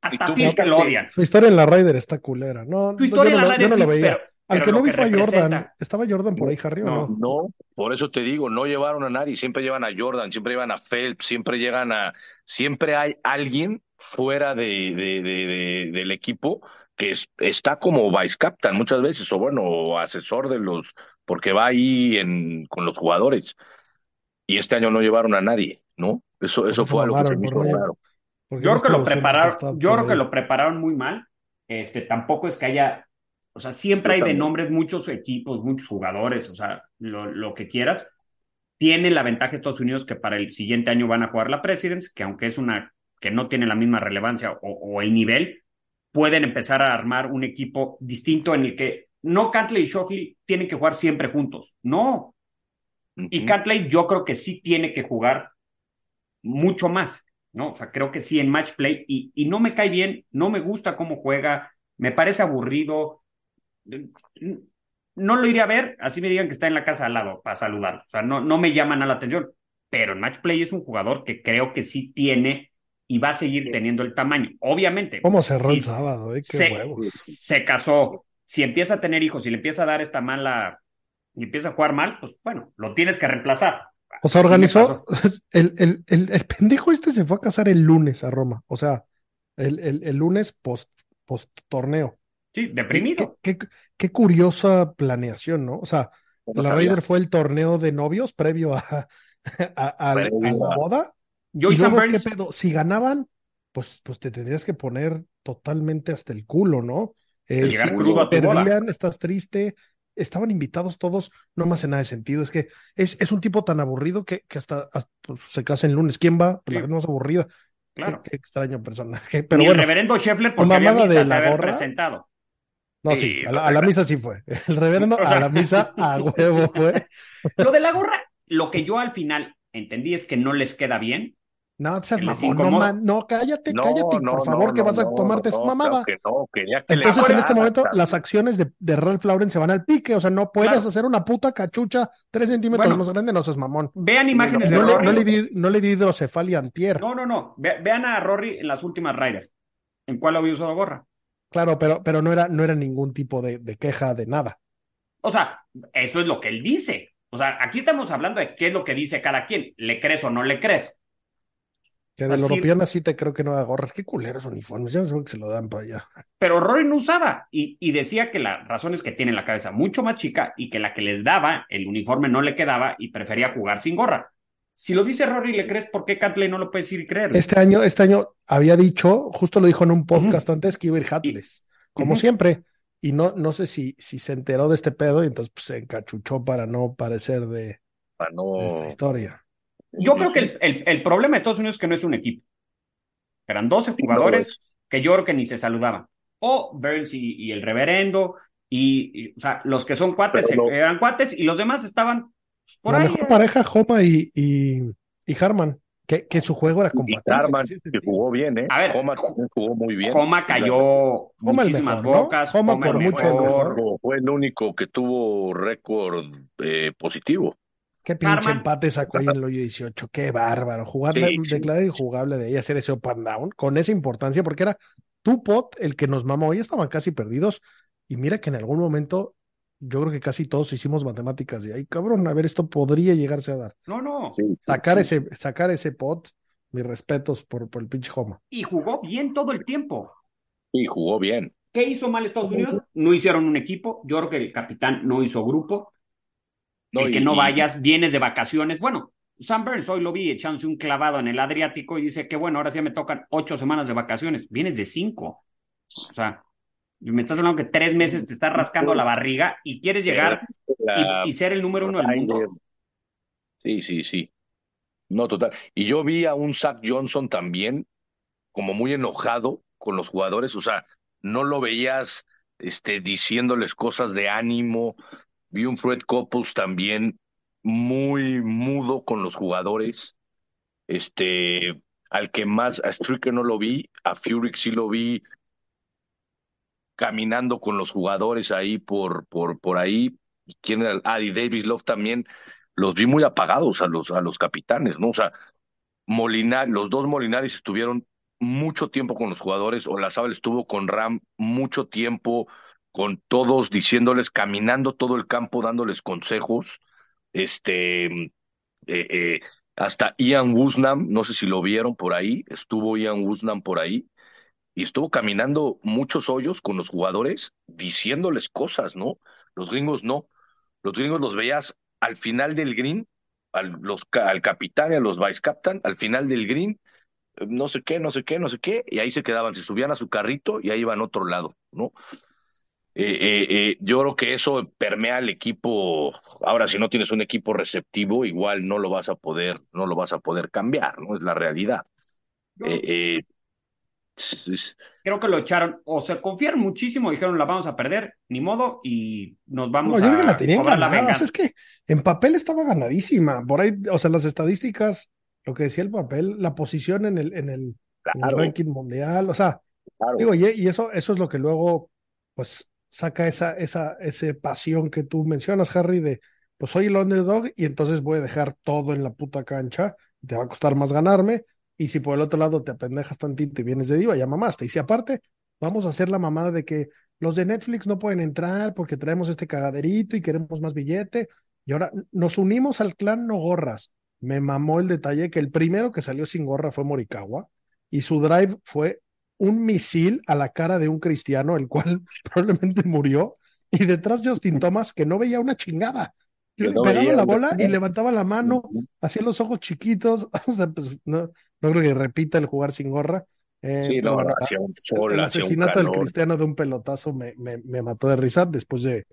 hasta Phil que lo odian. Su historia en la Raider está culera. No, su historia en la Raider no lo veía. Al que no vi fue a Jordan. ¿Estaba Jordan por ahí, Harry, no, o no? No, por eso te digo, no llevaron a nadie. Siempre llevan a Jordan, siempre llevan a Phelps, siempre llegan a. Siempre hay alguien fuera de, de, de, del equipo que está como vice captain muchas veces, o bueno, asesor de los, porque va ahí en, con los jugadores. Y este año no llevaron a nadie, ¿no? Eso, eso fue algo que se me hizo raro. Yo creo que lo prepararon, yo creo que lo prepararon muy mal. Este, tampoco es que haya, o sea, siempre hay de nombres muchos equipos, muchos jugadores, o sea, lo, lo que quieras. Tiene la ventaja de Estados Unidos que para el siguiente año van a jugar la Presidents, que aunque es una que no tiene la misma relevancia o, o el nivel, pueden empezar a armar un equipo distinto en el que no Cantley y Shoffley tienen que jugar siempre juntos. No. Y Cantley yo creo que sí tiene que jugar mucho más. ¿no? O sea, creo que sí en match play y, y no me cae bien, no me gusta cómo juega, me parece aburrido. No lo iré a ver, así me digan que está en la casa al lado para saludar. O sea, no, no me llaman a la atención. Pero en match play es un jugador que creo que sí tiene y va a seguir teniendo el tamaño. Obviamente. ¿Cómo cerró el sábado? Eh? Qué se, huevos. se casó. Si empieza a tener hijos y le empieza a dar esta mala y empieza a jugar mal, pues bueno, lo tienes que reemplazar. O sea, organizó. El, el, el, pendejo este se fue a casar el lunes a Roma. O sea, el, el lunes post, post torneo. Sí, deprimido. Qué, qué, curiosa planeación, ¿no? O sea, la Raider fue el torneo de novios previo a, a, la boda. Yo y luego, ¿qué pedo? Si ganaban, pues, pues te tendrías que poner totalmente hasta el culo, ¿no? Eh, si perdían, estás triste, estaban invitados todos, no me hace nada de sentido. Es que es, es un tipo tan aburrido que, que hasta, pues, se casa el lunes. ¿Quién va? Pues la gente más aburrida. Claro. Qué, extraño personaje. Pero Ni el reverendo Scheffler porque había misa de haber presentado. No, sí, a, la, misa sí fue. El reverendo a la misa a huevo fue. Lo de la gorra, lo que yo al final entendí es que no les queda bien, no, seas mamón, no, cállate, cállate, por favor, que vas a tomarte esa mamada. Entonces, en este momento, las acciones de, de, Ralph Lauren se van al pique, o sea, no puedes hacer una puta cachucha tres centímetros más grande, no seas mamón. Vean imágenes de no Rory. no, le di, no le di hidrocefalia antier. No, no, no, vean a Rory en las últimas Riders, en cuál había usado gorra. Claro, pero, pero no, era, no era ningún tipo de, de queja de nada. O sea, eso es lo que él dice. O sea, aquí estamos hablando de qué es lo que dice cada quien. ¿Le crees o no le crees? Que del Europeana sí te creo que no haga gorras. Qué culeros uniformes. Yo no sé que se lo dan para allá. Pero Rory no usaba y, y, decía que la razón es que tiene la cabeza mucho más chica y que la que les daba el uniforme no le quedaba y prefería jugar sin gorra. Si lo dice Rory, ¿le crees por qué Catley no lo puedes ir y creer? Este año, este año había dicho, justo lo dijo en un podcast antes, que iba a ir Hatless, como siempre. Y no, no sé si, si se enteró de este pedo y entonces pues, se encachuchó para no parecer de, para no... de esta historia. Yo creo que el, el, problema de Estados Unidos es que no es un equipo. Eran 12 jugadores que yo creo que ni se saludaban. O Burns y, el reverendo, y, o sea, los que son cuates eran cuates y los demás estaban pues, por La mejor eh. pareja, Homa y, y, y Harman. Que, que, su juego era compatible. Que jugó bien, ¿eh? A ver, Homa jugó muy bien. Homa cayó Homa muchísimas mejor, bocas. ¿no? Homa, por mucho mejor. Fue el único que tuvo récord eh, positivo. Qué pinche empate sacó ahí en el hoyo 18. Qué bárbaro. Jugar, declarar injugable de ella, hacer ese up and down con esa importancia, porque era tu pot el que nos mamó. Hoy estaban casi perdidos. Y mira que en algún momento yo creo que casi todos hicimos matemáticas de ahí, cabrón, a ver, esto podría llegarse a dar. No, no. sacar, Ese, sacar ese pot, mis respetos por, por el pinche Homa. Y jugó bien todo el tiempo. Y jugó bien. ¿Qué hizo mal Estados Unidos? No hicieron un equipo. Yo creo que el capitán no hizo grupo el que no vayas, vienes de vacaciones. Bueno, Sam Burns hoy lo vi echándose un clavado en el Adriático y dice que bueno, ahora sí me tocan ocho semanas de vacaciones. Vienes de cinco. O sea, me estás hablando que tres meses te estás rascando la barriga y quieres llegar y, ser el número uno del mundo. Sí, sí, sí. No, total. Y yo vi a un Zach Johnson también como muy enojado con los jugadores. O sea, no lo veías este, diciéndoles cosas de ánimo, Vi un Fred Couples también muy mudo con los jugadores. Este, al que más, a Stricker no lo vi, a Furyk sí lo vi caminando con los jugadores ahí por, por, por ahí. ¿Quién era? Ah, y Davis Love también. Los vi muy apagados a los, a los capitanes, ¿no? O sea, los dos Molinares estuvieron mucho tiempo con los jugadores, o la Olazabal estuvo con Ram mucho tiempo, con todos diciéndoles, caminando todo el campo, dándoles consejos. Este, eh, eh, hasta Ian Woosnam, no sé si lo vieron por ahí, estuvo Ian Woosnam por ahí, y estuvo caminando muchos hoyos con los jugadores, diciéndoles cosas, ¿no? Los gringos no. Los gringos los veías al final del green, al, los, al capitán y a los vice captain, al final del green, no sé qué, no sé qué, no sé qué, y ahí se quedaban, se subían a su carrito y ahí iban a otro lado, ¿no? Eh, eh, eh, yo creo que eso permea al equipo. Ahora, si no tienes un equipo receptivo, igual no lo vas a poder, no lo vas a poder cambiar, ¿no? Es la realidad. Creo que lo echaron, o se confiaron muchísimo, dijeron la vamos a perder, ni modo, y nos vamos no, a. Yo la tenían ganada. es que en papel estaba ganadísima. Por ahí, o sea, las estadísticas, lo que decía el papel, la posición en el, en el, ranking mundial, o sea, digo, y, y, eso, eso es lo que luego, pues, saca esa, esa, esa pasión que tú mencionas, Harry, de pues soy el underdog y entonces voy a dejar todo en la puta cancha, te va a costar más ganarme, y si por el otro lado te apendejas tantito y vienes de diva, ya mamaste. Y si aparte, vamos a hacer la mamada de que los de Netflix no pueden entrar porque traemos este cagaderito y queremos más billete, y ahora nos unimos al clan No Gorras. Me mamó el detalle que el primero que salió sin gorra fue Morikawa, y su drive fue un misil a la cara de un cristiano, el cual probablemente murió, y detrás Justin Thomas, que no veía una chingada. pegaba la bola y levantaba la mano, hacía los ojos chiquitos. Pues, no, no, creo que repita el jugar sin gorra. Eh, sí, no, el asesinato del cristiano de un pelotazo me, me, me, mató de risa después de,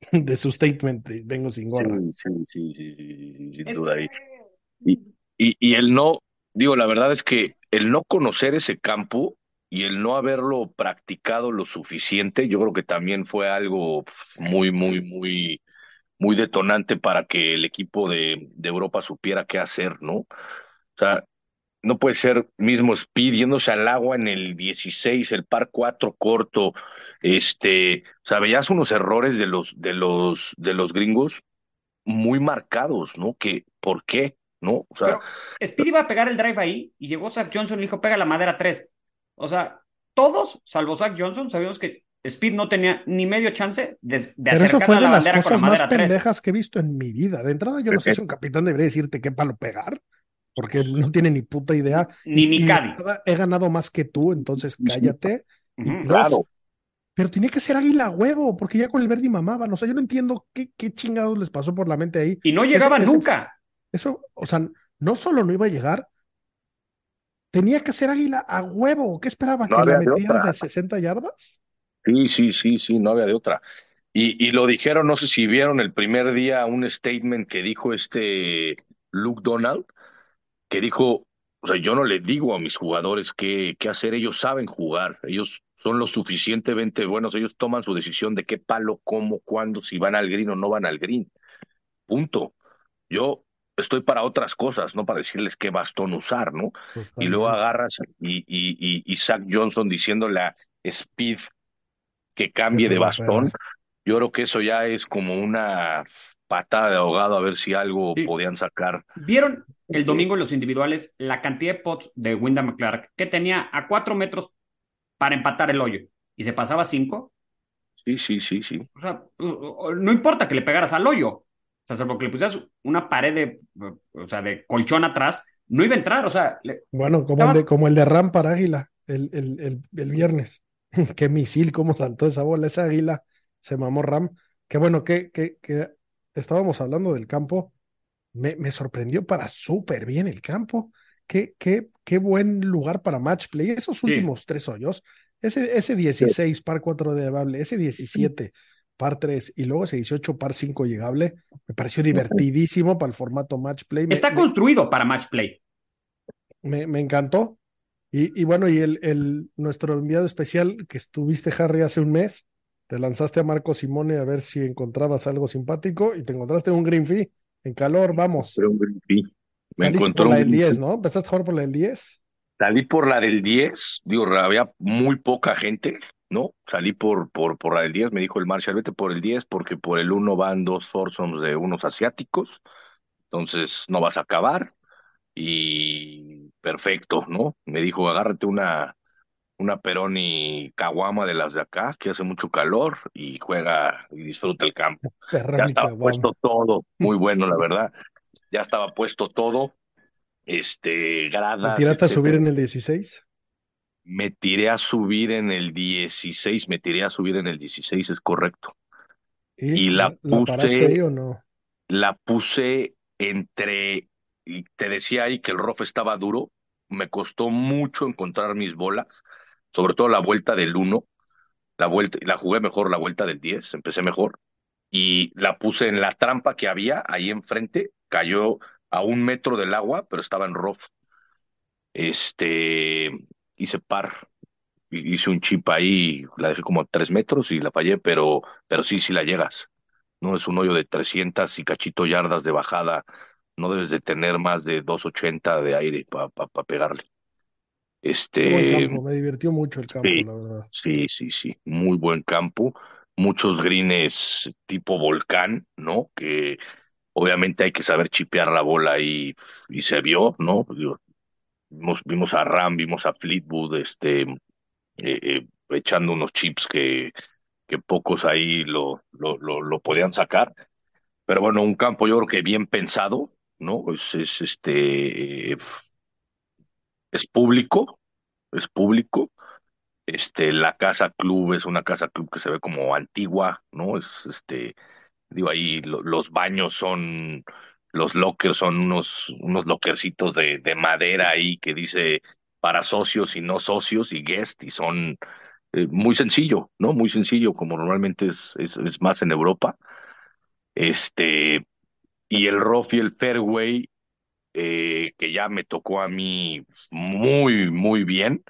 de su statement de vengo sin gorra. Sí, sí, sí, sí, sin duda. Y, y, y el no, digo, la verdad es que el no conocer ese campo y el no haberlo practicado lo suficiente, yo creo que también fue algo muy, muy, muy, muy detonante para que el equipo de, de Europa supiera qué hacer, ¿no? O sea, no puede ser mismo Speed yéndose al agua en el 16, el par 4 corto, este, o sea, veías unos errores de los, de los, de los gringos muy marcados, ¿no? Que, ¿por qué? ¿No? O sea, Speed iba a pegar el drive ahí y llegó Zach Johnson y dijo, pega la madera 3. O sea, todos, salvo Zach Johnson, sabíamos que Speed no tenía ni medio chance de, de Pero eso fue de las cosas más pendejas que he visto en mi vida. De entrada, yo no sé si un capitán debería decirte qué palo pegar, porque no tiene ni puta idea. Ni mi He ganado más que tú, entonces cállate. claro. Pero tenía que ser águila huevo, porque ya con el verde mamaban. O sea, yo no entiendo qué, qué chingados les pasó por la mente ahí. Y no llegaban nunca. Eso, o sea, no solo no iba a llegar, tenía que ser águila a huevo. ¿Qué esperaba? ¿Que la metiera de, 60 yardas? Sí, sí, sí, sí, no había de otra. Y, y lo dijeron, no sé si vieron el primer día un statement que dijo este Luke Donald, que dijo, o sea, yo no le digo a mis jugadores qué, qué hacer, ellos saben jugar, ellos son lo suficientemente buenos, ellos toman su decisión de qué palo, cómo, cuándo, si van al green o no van al green. Punto. Yo estoy para otras cosas, no para decirles qué bastón usar, ¿no? Y luego agarras y, y, y, Zach Johnson diciéndole a Speed que cambie de bastón. Yo creo que eso ya es como una patada de ahogado a ver si algo podían sacar. ¿Vieron el domingo en los individuales la cantidad de pots de Wyndham Clark que tenía a cuatro metros para empatar el hoyo y se pasaba cinco? Sí, sí, sí, sí. O sea, no importa que le pegaras al hoyo, o sea, porque le pusieras una pared de, o sea, de colchón atrás, no iba a entrar, o sea. bueno, como, el de, como el de Ram para Águila, el, el, el, el viernes. Qué misil, cómo saltó esa bola, esa águila, se mamó Ram. Qué bueno, que, que, que estábamos hablando del campo. Me, me sorprendió para súper bien el campo. Qué, qué, qué buen lugar para match play. Esos últimos tres hoyos, ese, ese 16 par 4 de Bable, ese 17 par 3 y luego ese 18 par 5 llegable, me pareció divertidísimo para el formato match play. Está construido para match play. Me, me encantó. Y, y, bueno, y el, el, nuestro enviado especial que estuviste, Harry, hace un mes, te lanzaste a Marco Simone a ver si encontrabas algo simpático y te encontraste un green fee en calor, vamos. un green fee. Me encontró por la del 10, ¿no? ¿Empezaste a jugar por la del 10? Salí por la del 10, digo, había muy poca gente, ¿no? Salí por, por, por la del 10, me dijo el Marshall, vete por el 10 porque por el 1 van dos foursomes de unos asiáticos, entonces no vas a acabar y perfecto, ¿no? Me dijo, agárrate una, una Peroni Caguama de las de acá, que hace mucho calor y juega y disfruta el campo. ya estaba puesto todo, muy bueno, la verdad. Ya estaba puesto todo, este, gradas. ¿Te tiraste a subir en el 16? Me tiré a subir en el 16, me tiré a subir en el 16, es correcto. ¿Y, la, puse, ahí o no? La puse entre, y te decía ahí que el rough estaba duro, me costó mucho encontrar mis bolas sobre todo la vuelta del 1, la vuelta, la jugué mejor la vuelta del 10, empecé mejor, y la puse en la trampa que había ahí enfrente, cayó a un metro del agua, pero estaba en rough. Este, hice par, hice un chip ahí, la dejé como a tres metros y la fallé, pero, pero sí, sí la llegas. No es un hoyo de 300 y cachito yardas de bajada, no debes de tener más de 280 de aire para pegarle. Este, me divirtió mucho el campo, la verdad. Sí, sí, sí, muy buen campo, muchos greens tipo volcán, ¿no? Que obviamente hay que saber chipear la bola y, y se vio, ¿no? Vimos, vimos a Ram, vimos a Fleetwood, este, eh, eh, echando unos chips que, que pocos ahí lo, lo, lo, lo, podían sacar. Pero bueno, un campo yo creo que bien pensado, ¿no? Es, es este es público, es público. Este, la casa club es una casa club que se ve como antigua, ¿no? Es este, digo ahí los baños son, los lockers son unos, unos lockercitos de, de madera ahí que dice para socios y no socios y guest y son eh, muy sencillo, ¿no? Muy sencillo, como normalmente es, es, más en Europa. Este, y el rough y el fairway eh, que ya me tocó a mí muy, muy bien.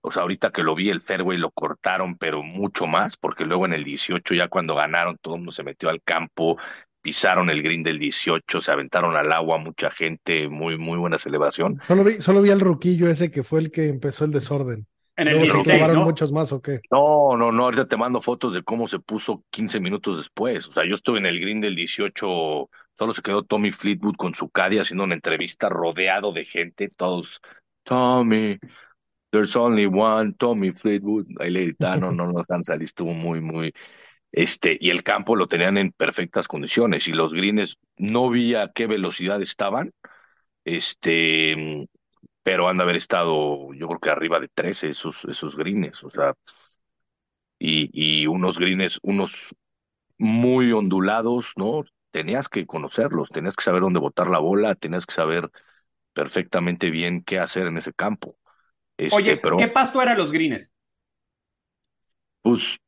O sea, ahorita que lo vi, el fairway lo cortaron, pero mucho más, porque luego en el 18, ya cuando ganaron, todo el mundo se metió al campo, pisaron el green del 18, se aventaron al agua, mucha gente, muy, muy buena celebración. Solo vi, solo vi al ruquillo ese que fue el que empezó el desorden. En el 16, ¿no? muchos más o qué? No, no, no, ahorita te mando fotos de cómo se puso 15 minutos después. O sea, yo estuve en el green del 18 Solo se quedó Tommy Fleetwood con su caddy haciendo una entrevista rodeado de gente, todos, Tommy, there's only one Tommy Fleetwood. Ahí le gritaron, no nos han salido, estuvo muy, muy, este, y el campo lo tenían en perfectas condiciones y los greens no vi a qué velocidad estaban, este, pero han de haber estado, yo creo que arriba de 13 esos, esos greens, o sea, y, y unos greens, unos muy ondulados, ¿no? Tenías que conocerlos, tenías que saber dónde botar la bola, tenías que saber perfectamente bien qué hacer en ese campo. Este, Oye, pero, ¿qué pasto eran los greens? Pues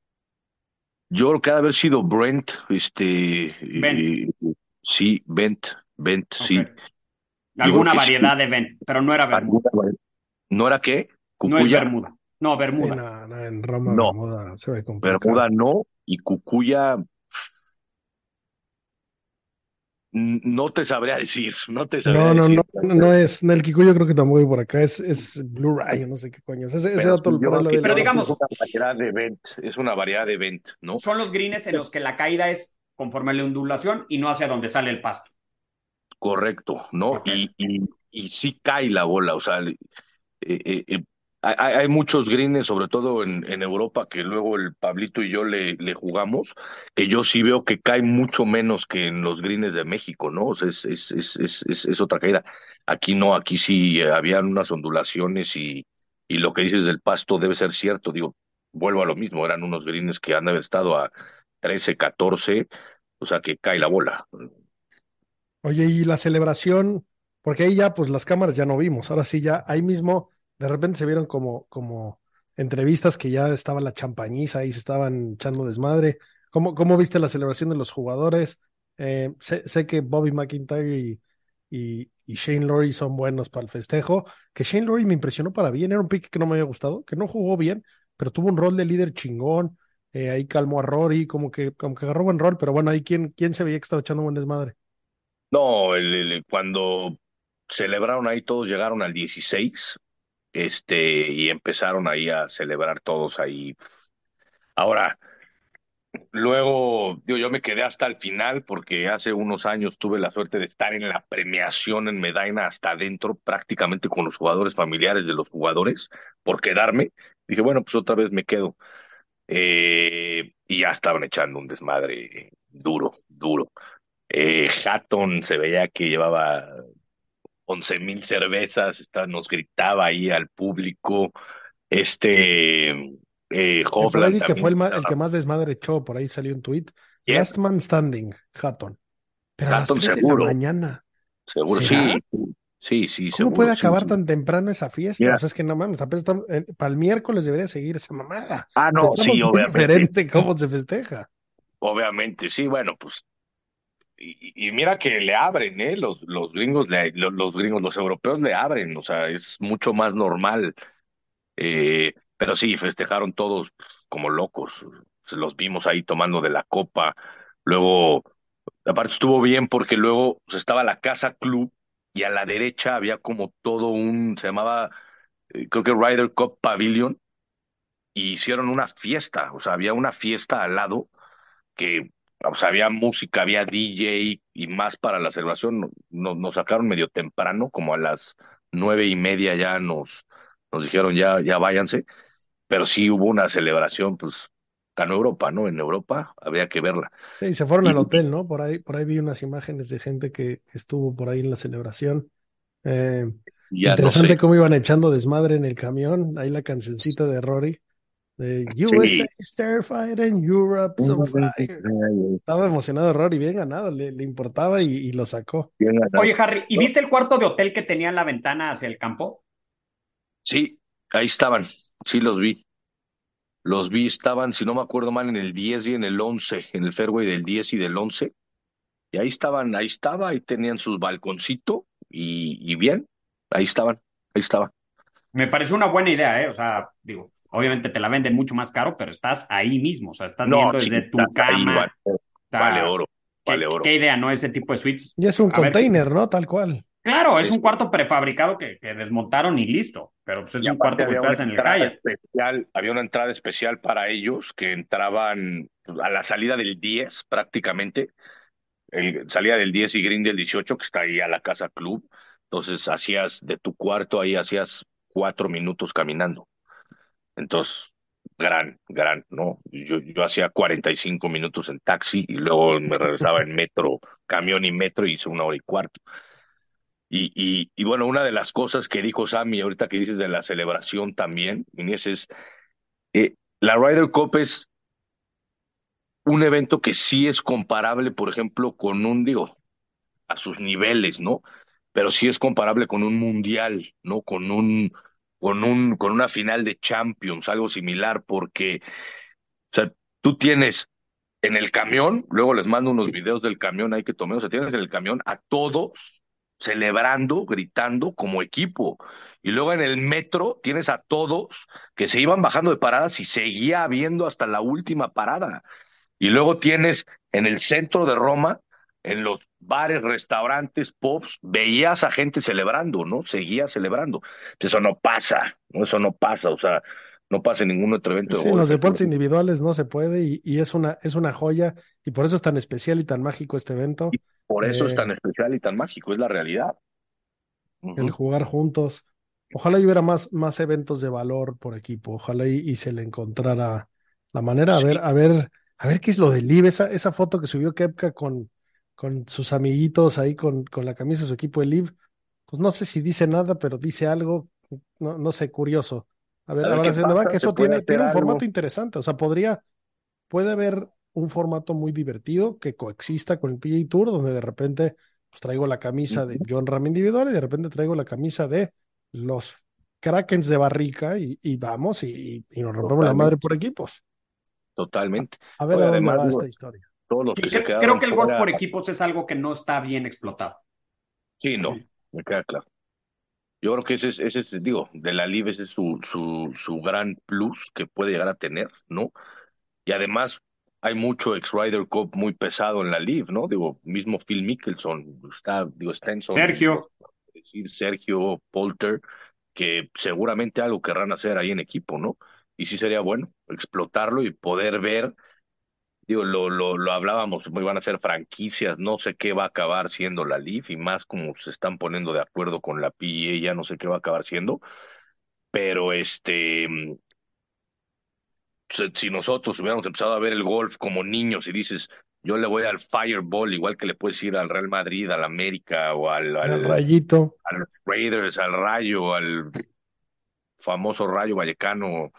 yo creo que ha de haber sido Brent, este, Bent. sí, Bent, Bent, sí. Alguna variedad de Bent, pero no era Bermuda. ¿No era qué? No es Bermuda. No, Bermuda. no, no, en Roma no. Bermuda se ve complicado. Bermuda no, y Cucuya no te sabría decir, no te sabría no, no, decir. No, no, no es, el Kikuyo creo que tampoco voy por acá, es, es Blue Ray, no sé qué coño. Ese, ese dato pero, pero digamos. Es una variedad de event, es una variedad de event, ¿no? Son los greens en los que la caída es conforme a la ondulación y no hacia donde sale el pasto. Correcto, ¿no? Y, y, y sí cae la bola, o sea, eh, eh, eh hay, hay, muchos greens, sobre todo en, en, Europa, que luego el Pablito y yo le, jugamos, que yo sí veo que cae mucho menos que en los greens de México, ¿no? O sea, es, es, es, es, otra caída. Aquí no, aquí sí habían unas ondulaciones y, y lo que dices del pasto debe ser cierto. Digo, vuelvo a lo mismo, eran unos greens que han de haber estado a 13, 14, o sea, que cae la bola. Oye, y la celebración, porque ahí ya, pues las cámaras ya no vimos, ahora sí ya, ahí mismo de repente se vieron como, como entrevistas que ya estaba la champañiza y se estaban echando desmadre. ¿Cómo, cómo viste la celebración de los jugadores? Eh, sé, sé, que Bobby McIntyre y, y, Shane Lowry son buenos para el festejo. Que Shane Lowry me impresionó para bien. Era un pick que no me había gustado, que no jugó bien, pero tuvo un rol de líder chingón. Eh, ahí calmó a Rory, como que, como que agarró buen rol, pero bueno, ahí quién, quién se veía que estaba echando buen desmadre. No, el, cuando celebraron ahí todos llegaron al 16 este, y empezaron ahí a celebrar todos ahí. Ahora, luego, digo, yo me quedé hasta el final porque hace unos años tuve la suerte de estar en la premiación en Medina hasta adentro, prácticamente con los jugadores familiares de los jugadores, por quedarme. Dije, bueno, pues otra vez me quedo. Eh, y ya estaban echando un desmadre duro, duro. Eh, Hatton se veía que llevaba once mil cervezas, está, nos gritaba ahí al público. Este eh, Hovland. que fue el, que más desmadre echó, por ahí salió un tweet. Last man standing, Hatton. Pero Hatton a las seguro. De la mañana. Seguro, sí. Sí, sí, ¿Cómo puede acabar tan temprano esa fiesta? O sea, es que no mames, para el miércoles debería seguir esa mamada. Ah, no, sí, obviamente. diferente cómo se festeja. Obviamente, sí, bueno, pues y, mira que le abren, ¿eh? Los, los gringos, los, gringos, los europeos le abren, o sea, es mucho más normal. Eh, pero sí, festejaron todos pues, como locos. Los vimos ahí tomando de la copa. Luego, aparte estuvo bien porque luego pues, estaba la casa club y a la derecha había como todo un, se llamaba, eh, creo que Ryder Cup Pavilion, y hicieron una fiesta, o sea, había una fiesta al lado que o sea, había música, había DJ y más para la celebración. Nos, nos sacaron medio temprano, como a las nueve y media ya nos, nos dijeron ya, ya váyanse. Pero sí hubo una celebración, pues, en Europa, ¿no? En Europa había que verla. Sí, se fueron al hotel, ¿no? Por ahí, por ahí vi unas imágenes de gente que, estuvo por ahí en la celebración. Eh, interesante cómo iban echando desmadre en el camión. Ahí la cancioncita de Rory. De USA Starfighter and Europe Estaba emocionado Rory, bien ganado, le, importaba y, lo sacó. Oye, Harry, ¿y viste el cuarto de hotel que tenía en la ventana hacia el campo? Sí, ahí estaban, sí los vi. Los vi, estaban, si no me acuerdo mal, en el 10 y en el 11, en el fairway del 10 y del 11. Y ahí estaban, ahí estaba, ahí tenían sus balconcito y, y bien, ahí estaban, ahí estaban. Me parece una buena idea, ¿eh? O sea, digo, Obviamente te la venden mucho más caro, pero estás ahí mismo, o sea, estás viendo desde tu cama. vale oro, vale oro. ¿Qué idea, no? Ese tipo de suites. Y es un container, ¿no? Tal cual. Claro, es, un cuarto prefabricado que, que, desmontaron y listo, pero pues es un cuarto que estás en el Hyatt. Especial, había una entrada especial para ellos que entraban a la salida del 10 prácticamente, el, salida del 10 y green del 18 que está ahí a la casa club, entonces hacías de tu cuarto ahí hacías cuatro minutos caminando. Entonces, gran, gran, ¿no? Yo, yo hacía 45 minutos en taxi y luego me regresaba en metro, camión y metro y hice una hora y cuarto. Y, y, bueno, una de las cosas que dijo Sammy ahorita que dices de la celebración también, Inés, es eh, la Ryder Cup es un evento que sí es comparable, por ejemplo, con un, digo, a sus niveles, ¿no? Pero sí es comparable con un mundial, ¿no? Con un, con, un, con una final de Champions, algo similar, porque o sea, tú tienes en el camión, luego les mando unos videos del camión ahí que tomé, o sea, tienes en el camión a todos celebrando, gritando como equipo. Y luego en el metro tienes a todos que se iban bajando de paradas y seguía habiendo hasta la última parada. Y luego tienes en el centro de Roma en los bares, restaurantes, pops, veías a gente celebrando, ¿no? Seguía celebrando. Eso no pasa, ¿no? Eso no pasa, o sea, no pasa en ningún otro evento. Sí, en los deportes individuales no se puede y, es, una, es una joya y por eso es tan especial y tan mágico este evento. por eso es eh, tan especial y tan mágico, es la realidad. El jugar juntos. Ojalá hubiera más, más eventos de valor por equipo, ojalá y, se le encontrara la manera, a ver, a ver, a ver qué es lo del LIV, esa, esa foto que subió Kepka con, con sus amiguitos ahí con, con la camisa de su equipo de Live. Pues no sé si dice nada, pero dice algo, no, no sé, curioso. A ver, ahora se que eso tiene, tiene un formato interesante. O sea, podría, puede haber un formato muy divertido que coexista con el PGA Tour, donde de repente pues, traigo la camisa de John Ram individual y de repente traigo la camisa de los Krakens de Barrica y, y vamos y, y, nos rompemos la madre por equipos. Totalmente. A, ver, a dónde va esta historia creo, que el golf por equipos es algo que no está bien explotado. Sí, no, me queda claro. Yo creo que ese es, ese es digo, de la LIV ese es su, su, su gran plus que puede llegar a tener, ¿no? Y además hay mucho ex-Rider Cup muy pesado en la LIV, ¿no? Digo, mismo Phil Mickelson, está, digo, Stenson. Sergio. Decir Sergio Polter, que seguramente algo querrán hacer ahí en equipo, ¿no? y sí sería bueno explotarlo y poder ver, digo, lo, lo, lo hablábamos, van a ser franquicias, no sé qué va a acabar siendo la Leaf y más como se están poniendo de acuerdo con la PIE, ya no sé qué va a acabar siendo, pero este, si nosotros hubiéramos empezado a ver el golf como niños y dices, yo le voy al Fireball, igual que le puedes ir al Real Madrid, al América o al, al, Rayito, a los Raiders, al Rayo, al famoso Rayo Vallecano,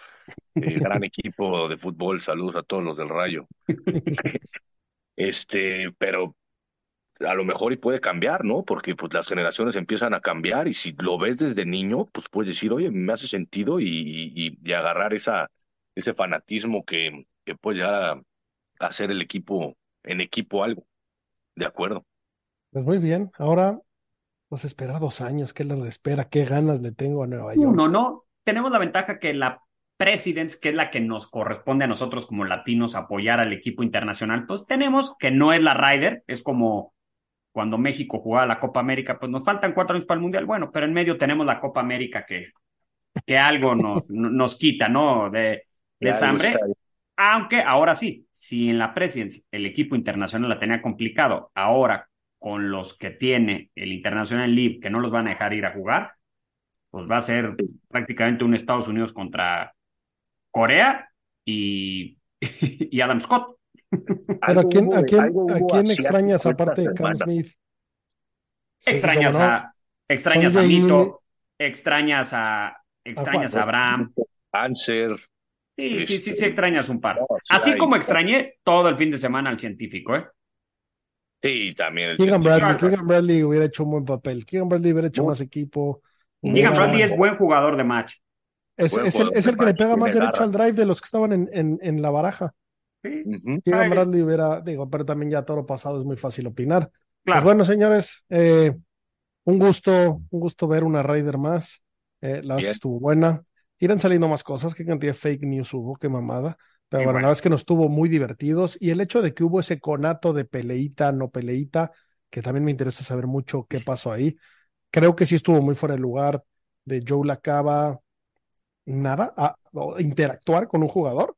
eh, gran equipo de fútbol. Saludos a todos los del Rayo. este, pero a lo mejor y puede cambiar, ¿no? Porque pues las generaciones empiezan a cambiar y si lo ves desde niño, pues puedes decir, oye, me hace sentido y, y, agarrar esa, ese fanatismo que, que puede llegar a, hacer el equipo, en equipo algo. De acuerdo. Pues muy bien, ahora pues espera dos años, ¿qué le espera? ¿Qué ganas le tengo a Nueva York? No, no, tenemos la ventaja que la Presidents, que es la que nos corresponde a nosotros como latinos apoyar al equipo internacional, pues tenemos que no es la Ryder, es como cuando México jugaba la Copa América, pues nos faltan cuatro años para el Mundial, bueno, pero en medio tenemos la Copa América que, que algo nos, nos quita, ¿no? De, de hambre. Aunque ahora sí, si en la Presidencia el equipo internacional la tenía complicado, ahora con los que tiene el International League, que no los van a dejar ir a jugar, pues va a ser prácticamente un Estados Unidos contra Corea y, y Adam Scott. Pero ¿a quién, a quién, ¿a quién extrañas aparte de Cam Smith? extrañas a, extrañas a Mito, extrañas a, extrañas a Abraham. Anser. Sí, sí, sí, sí, extrañas un par. Así como extrañé todo el fin de semana al científico, ¿eh? Sí, también. El Keegan Bradley, Keegan Bradley hubiera hecho un buen papel. Keegan Bradley hubiera hecho más equipo. Keegan Bradley es buen jugador de match. Es, el, que le pega más derecho al drive de los que estaban en, en, la baraja. Sí. Bradley hubiera, digo, pero también ya todo lo pasado es muy fácil opinar. Pues bueno, señores, eh, un gusto, un gusto ver una Raider más. Eh, la verdad que estuvo buena. Irán saliendo más cosas, qué cantidad de fake news hubo, qué mamada. Pero bueno, la verdad es que nos estuvo muy divertidos. Y el hecho de que hubo ese conato de peleita, no peleita, que también me interesa saber mucho qué pasó ahí. Creo que sí estuvo muy fuera de lugar de Joe Lacaba, nada, a, interactuar con un jugador.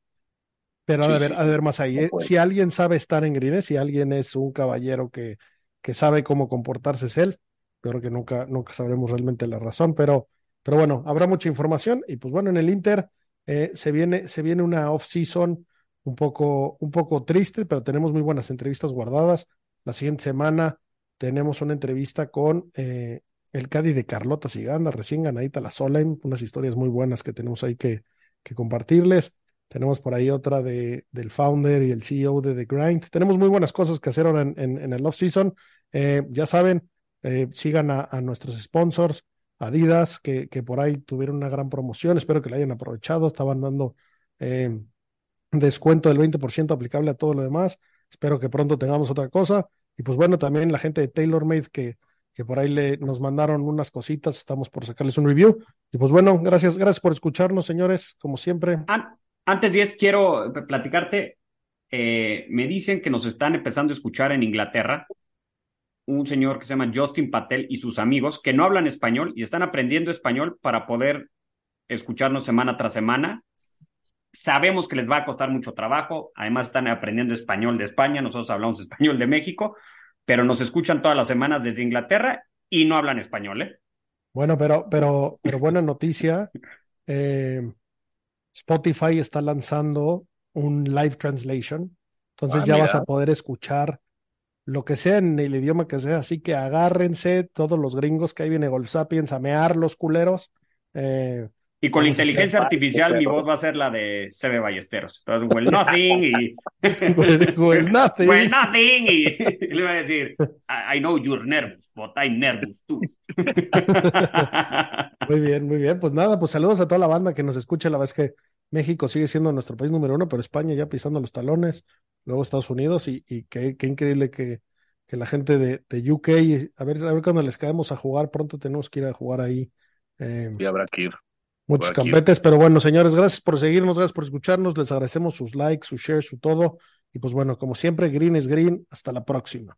Pero a ver, a ver más ahí. ¿eh? Si alguien sabe estar en grines, si alguien es un caballero que, que sabe cómo comportarse es él, pero que nunca, nunca sabremos realmente la razón. Pero, pero bueno, habrá mucha información. Y pues bueno, en el Inter eh, se, viene, se viene una off-season un poco, un poco triste, pero tenemos muy buenas entrevistas guardadas. La siguiente semana tenemos una entrevista con eh, el Cádiz de Carlota Siganda, recién ganadita la Solheim, unas historias muy buenas que tenemos ahí que, compartirles. Tenemos por ahí otra de, del founder y el CEO de The Grind. Tenemos muy buenas cosas que hacer ahora en, el off-season. Eh, ya saben, eh, sigan a, a, nuestros sponsors, Adidas, que, que, por ahí tuvieron una gran promoción. Espero que la hayan aprovechado. Estaban dando eh, descuento del 20% aplicable a todo lo demás. Espero que pronto tengamos otra cosa. Y pues bueno, también la gente de TaylorMade que que por ahí le, nos mandaron unas cositas, estamos por sacarles un review. Y pues bueno, gracias, gracias por escucharnos, señores, como siempre. Antes, Diez, quiero platicarte, eh, me dicen que nos están empezando a escuchar en Inglaterra un señor que se llama Justin Patel y sus amigos que no hablan español y están aprendiendo español para poder escucharnos semana tras semana. Sabemos que les va a costar mucho trabajo, además están aprendiendo español de España, nosotros hablamos español de México, pero nos escuchan todas las semanas desde Inglaterra y no hablan español, ¿eh? Bueno, pero, pero, pero buena noticia. Eh, Spotify está lanzando un live translation. Entonces ah, ya vas a poder escuchar lo que sea en el idioma que sea. Así que agárrense todos los gringos que ahí viene Golf Sapiens a mear los culeros. Eh, y con la inteligencia artificial mi voz va a ser la de CB Ballesteros. Entonces, well nothing y... well, nothing. well nothing y... le voy a decir, I, know you're nervous, but I'm nervous too. muy bien, muy bien. Pues nada, pues saludos a toda la banda que nos escucha. La verdad es que México sigue siendo nuestro país número uno, pero España ya pisando los talones, luego Estados Unidos y, y qué, qué increíble que, que la gente de, de, UK, a ver, a ver cuando les caemos a jugar, pronto tenemos que ir a jugar ahí. Eh, y habrá que ir. Muchos campetes, pero bueno, señores, gracias por seguirnos, gracias por escucharnos, les agradecemos sus likes, sus shares, su todo. Y pues bueno, como siempre, green es green. Hasta la próxima.